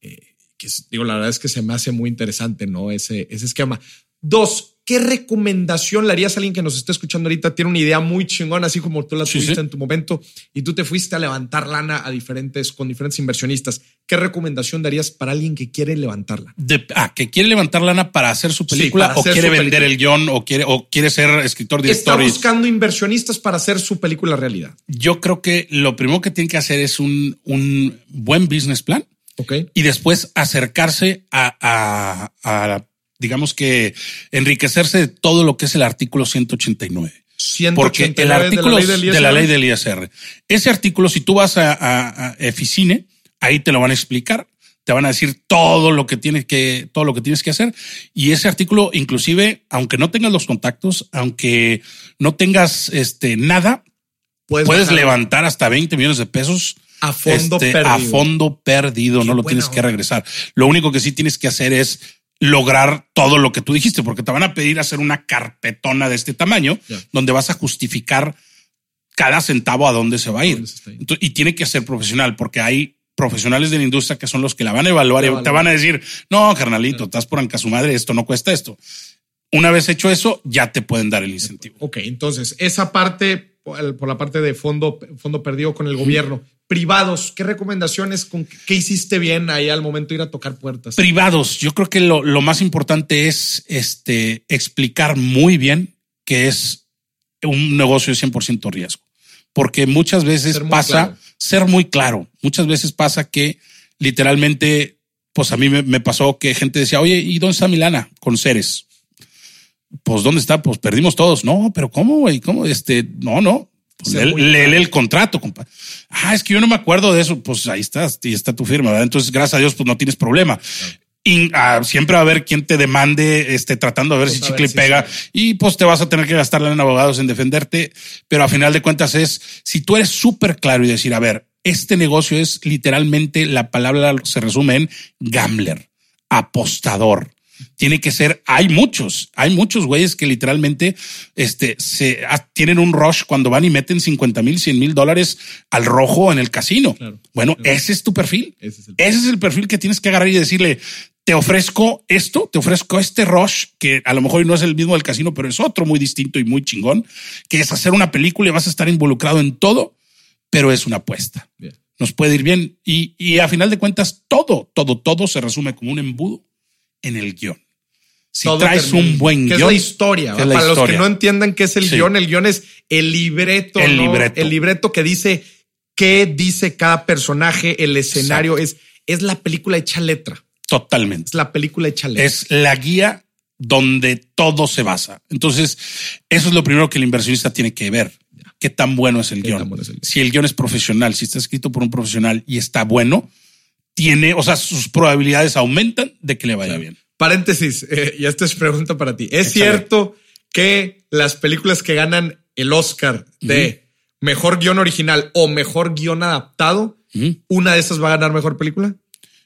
eh, que digo, la verdad es que se me hace muy interesante, ¿no? Ese, ese esquema. Dos, ¿qué recomendación le harías a alguien que nos está escuchando ahorita? Tiene una idea muy chingona, así como tú la tuviste en tu momento y tú te fuiste a levantar lana a diferentes, con diferentes inversionistas. ¿Qué recomendación darías para alguien que quiere levantarla? ah, que quiere levantar lana para hacer su película o quiere vender el guion o quiere, o quiere ser escritor, director. Está buscando inversionistas para hacer su película realidad. Yo creo que lo primero que tiene que hacer es un, un buen business plan. Okay. Y después acercarse a, a, a digamos que enriquecerse de todo lo que es el artículo 189. Porque el artículo de la, ley del ISR. Ese artículo, si tú vas a, a, Eficine, ahí te lo van a explicar te van a decir todo lo que tienes que, todo lo que tienes que hacer. Y ese artículo, inclusive, aunque no tengas los contactos, aunque no tengas este nada, puedes, levantar hasta 20 millones de pesos a fondo este, perdido. A fondo perdido, no lo tienes que regresar. Lo único que sí tienes que hacer es lograr todo lo que tú dijiste, porque te van a pedir hacer una carpetona de este tamaño, donde vas a justificar cada centavo a dónde se va a ir. y tiene que ser profesional, porque hay profesionales de la industria que son los que la van a evaluar y te van a decir, no, carnalito, estás por anca su madre, esto no cuesta esto. Una vez hecho eso, ya te pueden dar el incentivo. Ok, entonces esa parte, por la parte de fondo, fondo perdido con el gobierno, privados, ¿qué recomendaciones, con qué hiciste bien ahí al momento de ir a tocar puertas? Privados, yo creo que lo, más importante es este, explicar muy bien que es un negocio de 100% riesgo, porque muchas veces pasa ser muy claro, muchas veces pasa que literalmente, pues a mí me, pasó que gente decía, oye, ¿y dónde está Milana con seres? Pues dónde está, pues perdimos todos. No, pero ¿cómo, güey? ¿Cómo? Este, no, no, pues lee, el contrato, compa. Ah, es que yo no me acuerdo de eso. Pues ahí estás, y está tu firma, ¿verdad? Entonces, gracias a Dios, pues no tienes problema. Y ah, siempre va a haber quien te demande, este, tratando de ver pues si chicle pega, y pues te vas a tener que gastarle en abogados en defenderte. Pero a final de cuentas es, si tú eres súper claro y decir, a ver, este negocio es literalmente, la palabra se resume en gambler, apostador tiene que ser, hay muchos, hay muchos güeyes que literalmente este, se, tienen un rush cuando van y meten 50 mil, 100 mil dólares al rojo en el casino. bueno, ese es tu perfil. Ese es, el perfil. que tienes que agarrar y decirle, te ofrezco esto, te ofrezco este rush, que a lo mejor no es el mismo del casino, pero es otro muy distinto y muy chingón, que es hacer una película y vas a estar involucrado en todo, pero es una apuesta. Nos puede ir bien. Y, y a final de cuentas, todo, todo, todo se resume como un embudo en el guion. Si traes un buen guion. Es la historia. Para los que no entiendan qué es el guion, el guion es el libreto. El libreto. El libreto que dice qué dice cada personaje, el escenario. Es, es la película hecha letra. Totalmente. Es la película hecha letra. Es la guía donde todo se basa. Entonces, eso es lo primero que el inversionista tiene que ver. Qué tan bueno es el guion. Si el guion es profesional, si está escrito por un profesional y está bueno, tiene, o sea, sus probabilidades aumentan de que le vaya bien. Paréntesis, eh, y esta es pregunta para ti. ¿Es cierto que las películas que ganan el Oscar de mejor guion original o mejor guion adaptado, una de esas va a ganar mejor película?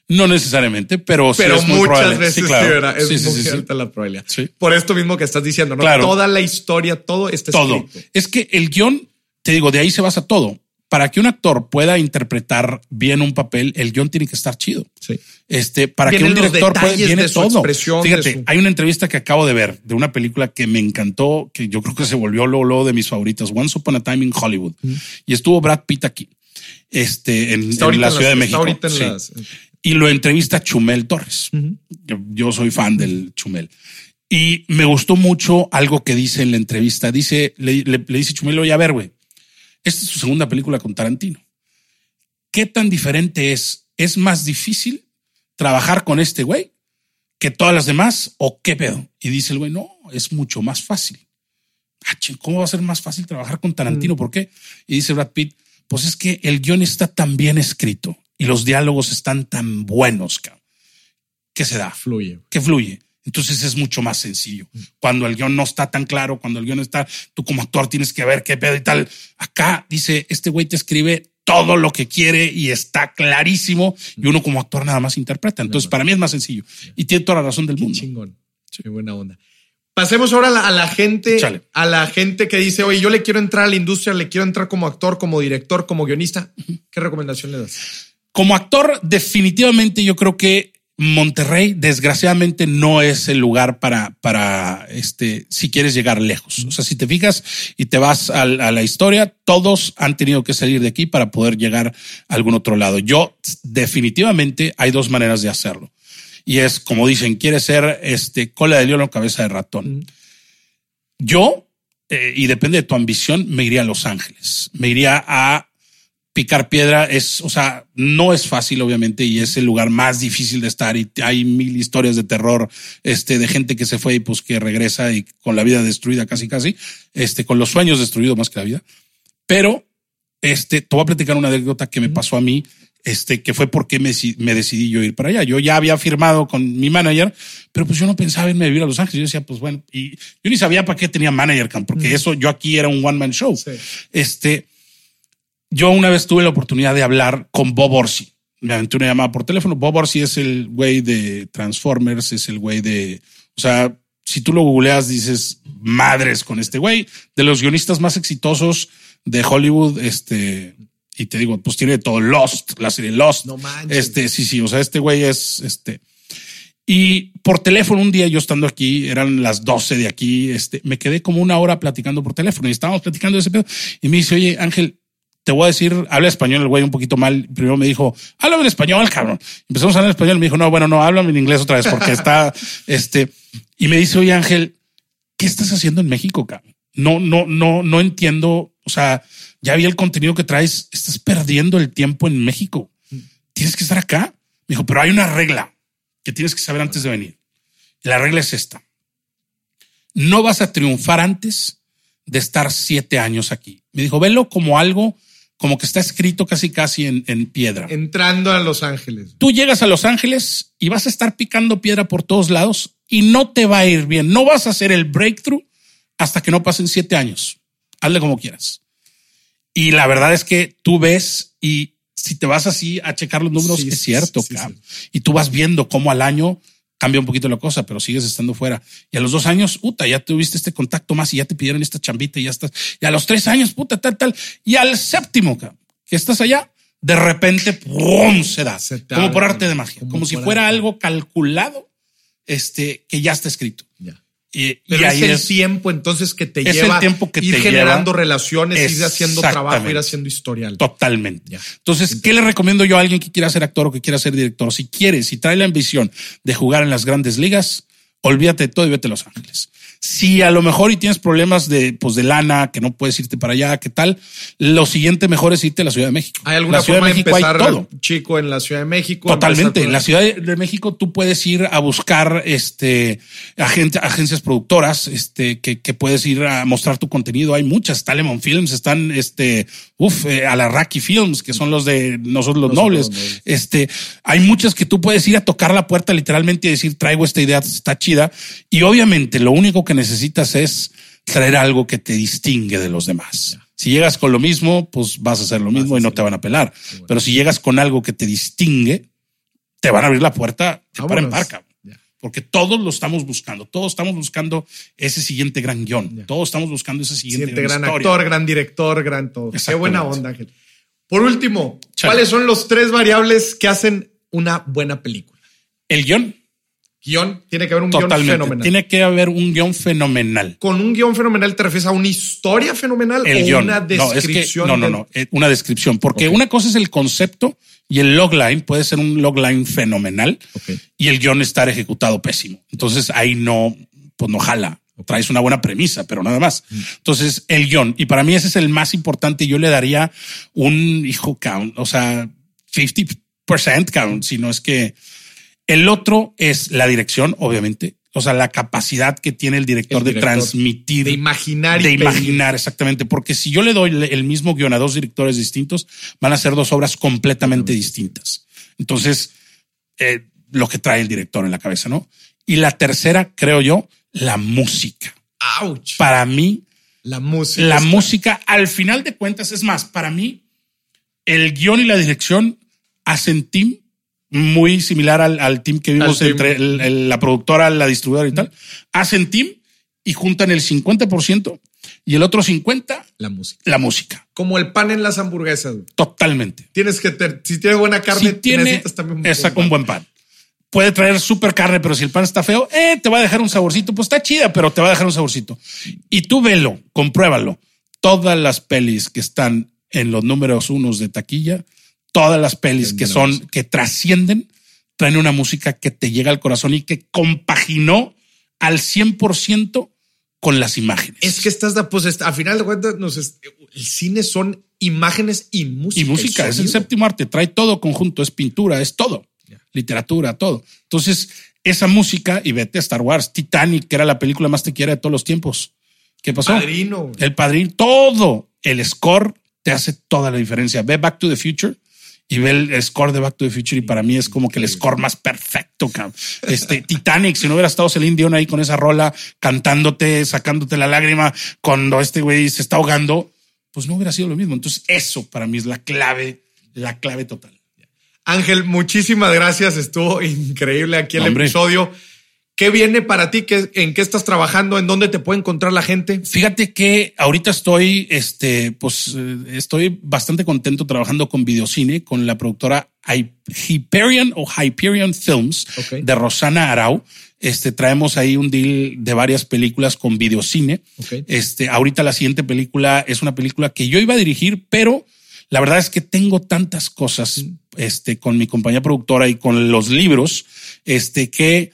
No necesariamente, pero, pero es muchas veces sí, es muy alta la probabilidad. Por esto mismo que estás diciendo, ¿no? Toda la historia, todo está todo. Es que el guion, te digo, de ahí se basa todo para que un actor pueda interpretar bien un papel, el guion tiene que estar chido. Sí. Este, para que un director pueda, viene todo. Fíjate, hay una entrevista que acabo de ver de una película que me encantó, que yo creo que se volvió lo, de mis favoritas, Once Upon a Time in Hollywood. Y estuvo Brad Pitt aquí, este, en, la Ciudad de México. Y lo entrevista Chumel Torres. Yo soy fan del Chumel. Y me gustó mucho algo que dice en la entrevista. Dice, le, le dice Chumel, oye, a ver, güey, esta es su segunda película con Tarantino. ¿Qué tan diferente es? ¿Es más difícil trabajar con este güey que todas las demás o qué pedo? Y dice el güey, no, es mucho más fácil. Ah, ¿Cómo va a ser más fácil trabajar con Tarantino? Mm. ¿Por qué? Y dice Brad Pitt, pues es que el guion está tan bien escrito y los diálogos están tan buenos que se da. Fluye. Que fluye. Entonces es mucho más sencillo. Cuando el guion no está tan claro, cuando el guion está, tú como actor tienes que ver qué pedo y tal. Acá dice, este güey te escribe todo lo que quiere y está clarísimo y uno como actor nada más interpreta. Entonces para mí es más sencillo y tiene toda la razón del mundo. Chingón. Qué buena onda. Pasemos ahora a la, gente, a la gente que dice, oye, yo le quiero entrar a la industria, le quiero entrar como actor, como director, como guionista. ¿Qué recomendación le das? Como actor, definitivamente yo creo que Monterrey, desgraciadamente, no es el lugar para, para este, si quieres llegar lejos. O sea, si te fijas y te vas a, la historia, todos han tenido que salir de aquí para poder llegar a algún otro lado. Yo, definitivamente, hay dos maneras de hacerlo. Y es, como dicen, quieres ser este cola de león o cabeza de ratón. Yo, eh, y depende de tu ambición, me iría a Los Ángeles. Me iría a picar piedra es, o sea, no es fácil, obviamente, y es el lugar más difícil de estar. Y hay mil historias de terror, este, de gente que se fue y pues que regresa y con la vida destruida casi, casi, este, con los sueños destruidos más que la vida. Pero, este, te voy a platicar una anécdota que me pasó a mí, este, que fue porque me, me decidí yo ir para allá. Yo ya había firmado con mi manager, pero pues yo no pensaba irme a vivir a Los Ángeles. Yo decía, pues bueno, y yo ni sabía para qué tenía manager, porque eso yo aquí era un one man show. Este, yo una vez tuve la oportunidad de hablar con Bob Orsi. Me aventé una llamada por teléfono. Bob Orsi es el güey de Transformers, es el güey de, o sea, si tú lo googleas, dices madres con este güey, de los guionistas más exitosos de Hollywood, este, y te digo, pues tiene todo Lost, la serie Lost. No manches. Este, sí, sí, o sea, este güey es, este, y por teléfono, un día yo estando aquí, eran las 12 de aquí, este, me quedé como una hora platicando por teléfono y estábamos platicando de ese pedo. Y me dice, oye, Ángel, te voy a decir, habla español el güey un poquito mal. Primero me dijo, háblame en español, cabrón. Empezamos a hablar en español. Me dijo, no, bueno, no, háblame en inglés otra vez porque está, este, y me dice, oye, Ángel, ¿qué estás haciendo en México, cabrón? No, no, no, no entiendo. O sea, ya vi el contenido que traes. Estás perdiendo el tiempo en México. Tienes que estar acá. Me dijo, pero hay una regla que tienes que saber antes de venir. Y la regla es esta. No vas a triunfar antes de estar siete años aquí. Me dijo, velo como algo como que está escrito casi casi en, en, piedra. Entrando a Los Ángeles. Tú llegas a Los Ángeles y vas a estar picando piedra por todos lados y no te va a ir bien. No vas a hacer el breakthrough hasta que no pasen siete años. Hazle como quieras. Y la verdad es que tú ves y si te vas así a checar los números, es cierto, Y tú vas viendo cómo al año cambia un poquito la cosa, pero sigues estando fuera. Y a los dos años, puta, ya tuviste este contacto más y ya te pidieron esta chambita y ya estás. Y a los tres años, puta, tal, tal. Y al séptimo, que estás allá, de repente, ¡pum! se da. Se como por arte de magia. como Como, si fuera arte. algo calculado, este, que ya está escrito. Ya. Y, y Pero es ahí el es- tiempo entonces que te Es el lleva tiempo que ir te generando lleva. relaciones, ir haciendo trabajo, ir haciendo historial. Totalmente. Ya. Entonces, ¿qué le recomiendo yo a alguien que quiera ser actor o que quiera ser director? Si quiere, si trae la ambición de jugar en las grandes ligas, olvídate de todo y vete a Los Ángeles. Si a lo mejor y tienes problemas de, pues, de lana, que no puedes irte para allá, ¿qué tal? Lo siguiente mejor es irte a la Ciudad de México. ¿Hay alguna la Ciudad forma de México hay empezar todo. chico en la Ciudad de México? Totalmente. En la Ciudad de México tú puedes ir a buscar este agente- agencias productoras, este que, que puedes ir a mostrar tu contenido. Hay muchas. Está Lemon Films, están este, uf, eh, a la Raki Films, que son los de nosotros los Nosotros nobles. los Nobles. Este, hay muchas que tú puedes ir a tocar la puerta literalmente y decir traigo esta idea, está chida. Y obviamente lo único que necesitas es traer algo que te distingue de los demás. Si llegas con lo mismo, pues vas a hacer lo mismo y no te van a pelar. Pero si llegas con algo que te distingue, te van a abrir la puerta de par en. Porque todos lo estamos buscando. Todos estamos buscando ese siguiente gran guion. Todos estamos buscando ese siguiente, Siguiente gran actor, gran director, gran todo. Qué buena onda, Ángel. Por último, Chale. ¿cuáles son los tres variables que hacen una buena película? El guion, Guión, tiene que haber un guion totalmente. fenomenal. Tiene que haber un guion fenomenal. Con un guion fenomenal te refieres a una historia fenomenal El o guion. una no, es que, descripción. no, no, no. eh, Una descripción. Porque Ok. una cosa es el concepto y el logline puede ser un logline fenomenal Ok. y el guion estar ejecutado pésimo. Entonces ahí no, pues no jala. Traes una buena premisa, pero nada más. Mm. Entonces el guion, y para mí ese es el más importante. Yo le daría un hijo count, o sea, 50% count, si no es que el otro es la dirección, obviamente. O sea, la capacidad que tiene el director, El de transmitir, De imaginar y de imaginar exactamente. Porque si yo le doy el- mismo guion a dos directores distintos, van a ser dos obras completamente distintas. Entonces, eh, lo que trae el director en la cabeza, ¿no? Y la tercera, creo yo, la música. Ouch. Para mí, La música. la música, al final de cuentas, es más, para mí, el guion y la dirección hacen team muy similar al, al team que vimos team. entre el- el- la productora, la distribuidora y tal. Hacen team y juntan el 50% y el otro 50% La música. la música. Como el pan en las hamburguesas. Totalmente. Tienes que tener, si tiene buena carne, si tiene necesitas también exacto, pan. un buen pan. Puede traer súper carne, pero si el pan está feo, eh, te va a dejar un saborcito. Pues está chida, pero te va a dejar un saborcito. Y tú velo, compruébalo. Todas las pelis que están en los números unos de taquilla, todas las pelis que son, que trascienden, traen una música que te llega al corazón y que compaginó al 100% con las imágenes. Es que estás, pues, a final de cuentas, nos el cine son imágenes y música. Y música, es el séptimo arte, trae todo conjunto, es pintura, es todo, literatura, todo. Entonces, esa música, y vete a Star Wars, Titanic, que era la película más te quiera de todos los tiempos. ¿Qué pasó? Padrino. El padrino, todo, el score te hace toda la diferencia. Ve Back to the Future y ve el score de Back to the Future y para mí es como que el score más perfecto. cabrón. Este Titanic, si no hubiera estado Celine Dion ahí con esa rola cantándote, sacándote la lágrima cuando este güey se está ahogando, pues no hubiera sido lo mismo. Entonces eso para mí es la clave, la clave total. Ángel, muchísimas gracias. Estuvo increíble aquí el Hombre. episodio. ¿Qué viene para ti? ¿Qué- ¿En qué estás trabajando? ¿En dónde te puede encontrar la gente? Fíjate que ahorita estoy, este, pues eh, estoy bastante contento trabajando con videocine, con la productora Hy- Hyperion o Hyperion Films de Rosana Arau. Este, traemos ahí un deal de varias películas con videocine. Este, ahorita la siguiente película es una película que yo iba a dirigir, pero la verdad es que tengo tantas cosas, este, con mi compañía productora y con los libros, este, que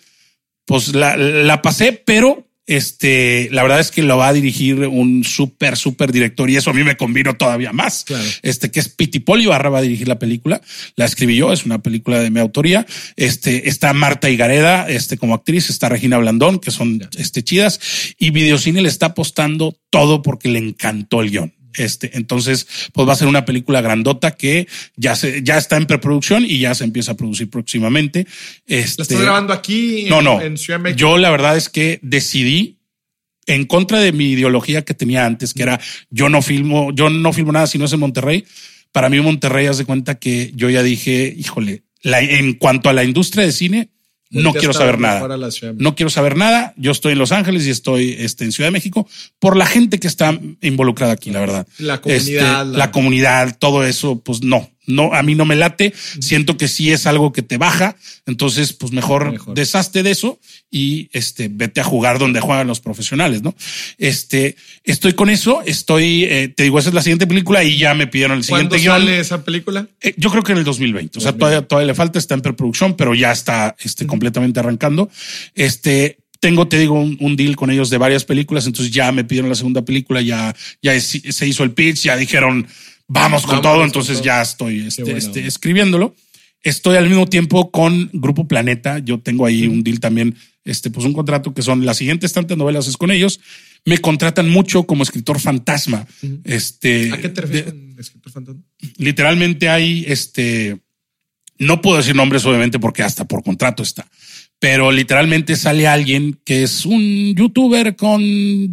pues la, la pasé, pero este, la verdad es que lo va a dirigir un súper, súper director y eso a mí me convino todavía más. Claro. Este, que es Pitipoli Barra va a dirigir la película. La escribí yo, es una película de mi autoría. Este, está Marta Higareda, este, como actriz, está Regina Blandón, que son, este, chidas y Videocine le está apostando todo porque le encantó el guion. Este, entonces, pues va a ser una película grandota que ya se, ya está en preproducción y ya se empieza a producir próximamente. Este, ¿La estás grabando aquí? no, en- no. En Ciudad de México. Yo la verdad es que decidí en contra de mi ideología que tenía antes, que era yo no filmo, yo no filmo nada si no es en Monterrey. Para mí Monterrey, haz de cuenta que yo ya dije, híjole, la- en cuanto a la industria de cine, no quiero saber nada. No quiero saber nada. Yo estoy en Los Ángeles y estoy este, en Ciudad de México por la gente que está involucrada aquí, la verdad. La comunidad, Este, la- la... comunidad, todo eso, pues no, no, a mí no me late. Siento que sí es algo que te baja. Entonces, pues mejor, Mejor. deshazte de eso y este, vete a jugar donde juegan los profesionales, ¿no? Este, estoy con eso. Estoy, eh, te digo, esa es la siguiente película y ya me pidieron el ¿Cuándo siguiente guion. sale esa película? Eh, yo creo que en el 2020. O sea, 2020. todavía, todavía le falta, está en preproducción, pero ya está este, completamente arrancando. Este, tengo, te digo, un, un deal con ellos de varias películas, entonces ya me pidieron la segunda película, ya, ya se hizo el pitch, ya dijeron, vamos con todo, con entonces todo. ya estoy este, este, escribiéndolo. Estoy al mismo tiempo con Grupo Planeta. Yo tengo ahí un deal también, este, pues un contrato que son las siguientes tantas novelas es con ellos. Me contratan mucho como escritor fantasma. Este, ¿A qué te refieres con escritor fantasma? literalmente hay este, no puedo decir nombres obviamente porque hasta por contrato está, pero literalmente sale alguien que es un youtuber con Y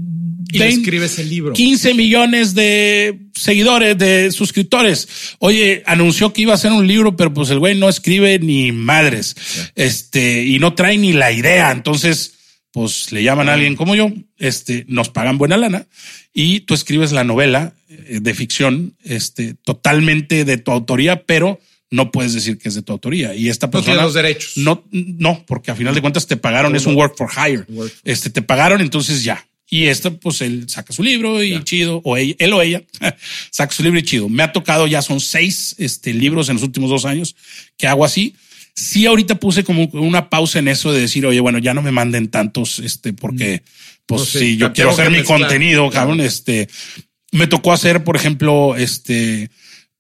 le 20, escribes el libro. 15 millones de seguidores, de suscriptores. Oye, anunció que iba a hacer un libro, pero pues el güey no escribe ni madres. Este, y no trae ni la idea. Entonces, pues le llaman a alguien como yo, este, nos pagan buena lana y tú escribes la novela eh, de ficción, este, totalmente de tu autoría, pero no puedes decir que es de tu autoría. Y esta No persona tiene los derechos. no, no, porque a final de cuentas te pagaron, es un work for hire. Work Este, te pagaron, entonces ya. Y esto, pues él saca su libro y Ya. chido, o ella, él o ella saca su libro y chido. Me ha tocado ya son seis este, libros en los últimos dos años que hago así. Sí, ahorita puse como una pausa en eso de decir, oye, bueno, ya no me manden tantos, este, porque, pues No sé, si yo quiero hacer mi mezclar. contenido, cabrón, este, me tocó hacer, por ejemplo, este,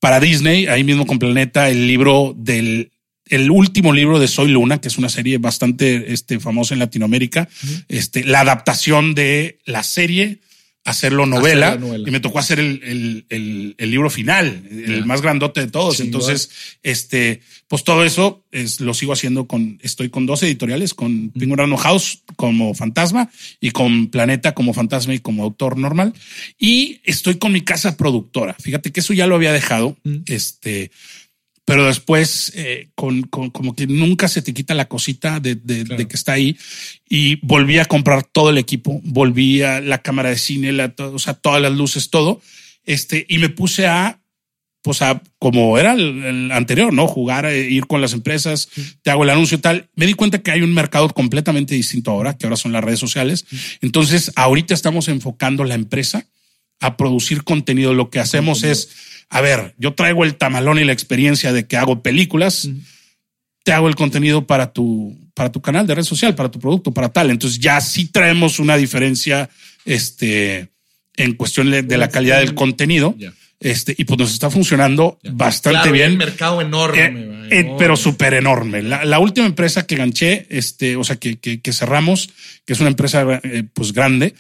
para Disney, ahí mismo con Planeta, el libro del, el último libro de Soy Luna, que es una serie bastante este, famosa en Latinoamérica, este, la adaptación de la serie, hacerlo novela, la novela. y me tocó hacer el, el, el, el libro final, el más grandote de todos. Entonces, este, pues todo eso es, lo sigo haciendo con, estoy con dos editoriales, con Penguin Random House como fantasma y con Planeta como fantasma y como autor normal. Y estoy con mi casa productora. Fíjate que eso ya lo había dejado. Mm. Este, pero después eh, con, con- como que nunca se te quita la cosita de, de- Claro. de que está ahí y volví a comprar todo el equipo, volví a la cámara de cine, la, o sea, todas las luces, todo, este, y me puse a, pues a, como era el, el anterior, ¿no? Jugar, eh, ir con las empresas, te hago el anuncio y tal. Me di cuenta que hay un mercado completamente distinto ahora, que ahora son las redes sociales. Entonces, ahorita estamos enfocando la empresa a producir contenido. Lo que hacemos es, a ver, yo traigo el tamalón y la experiencia de que hago películas, te hago el contenido para tu, para tu canal de red social, para tu producto, para tal. Entonces ya sí traemos una diferencia, este, en cuestión de, la calidad del contenido. Este, y pues nos está funcionando bastante Claro, bien. El mercado enorme. Eh, eh, enorme. pero súper enorme. La, la última empresa que ganché, este, o sea, que, que, que cerramos, que es una empresa eh, pues grande,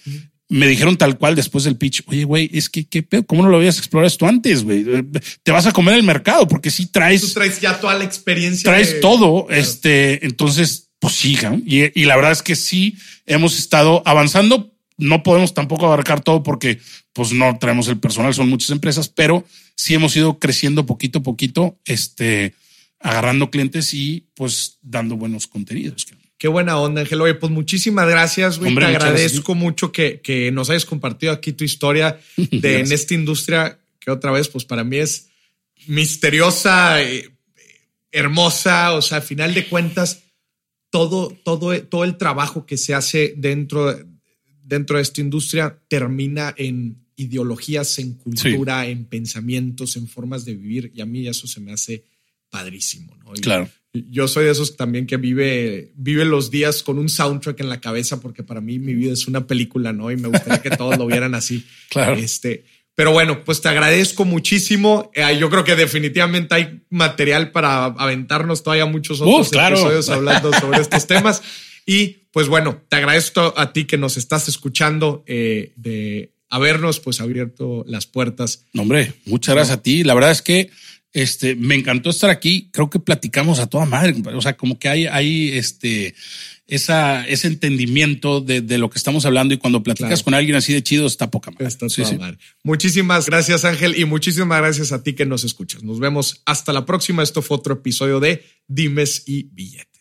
me dijeron tal cual después del pitch, oye, güey, es que, ¿qué pedo? ¿Cómo no lo habías explorado esto antes, güey? Te vas a comer el mercado porque sí Tú traes, traes ya toda la experiencia. traes de- todo. Claro. Este, entonces, pues sí, y, y la verdad es que sí hemos estado avanzando. No podemos tampoco abarcar todo porque pues no traemos el personal, son muchas empresas, pero sí hemos ido creciendo poquito a poquito, este, agarrando clientes y pues dando buenos contenidos. Qué buena onda, Ángel. Oye, pues muchísimas gracias, güey. Hombre, Te agradezco mucho que, que nos hayas compartido aquí tu historia de en esta industria que otra vez, pues para mí es misteriosa, eh, hermosa. O sea, a final de cuentas, todo, todo, todo el trabajo que se hace dentro, dentro de esta industria termina en ideologías, en cultura, en pensamientos, en formas de vivir. Y a mí eso se me hace padrísimo, ¿no? Y- Claro. Yo soy de esos también que vive, vive los días con un soundtrack en la cabeza, porque para mí mi vida es una película, ¿no? Y me gustaría que todos lo vieran así. Claro. Este, pero bueno, pues te agradezco muchísimo. Eh, yo creo que definitivamente hay material para aventarnos todavía muchos otros Uf, claro. episodios hablando sobre estos temas. Y pues bueno, te agradezco a ti que nos estás escuchando eh, de habernos pues abierto las puertas. No, hombre, muchas gracias a ti. La verdad es que este me encantó estar aquí. Creo que platicamos a toda madre. O sea, como que hay, hay este esa, ese entendimiento de, de lo que estamos hablando y cuando platicas Claro. con alguien así de chido está poca madre. Está Sí, toda sí. madre. Muchísimas gracias, Ángel, y muchísimas gracias a ti que nos escuchas. Nos vemos hasta la próxima. Esto fue otro episodio de Dimes y Billetes.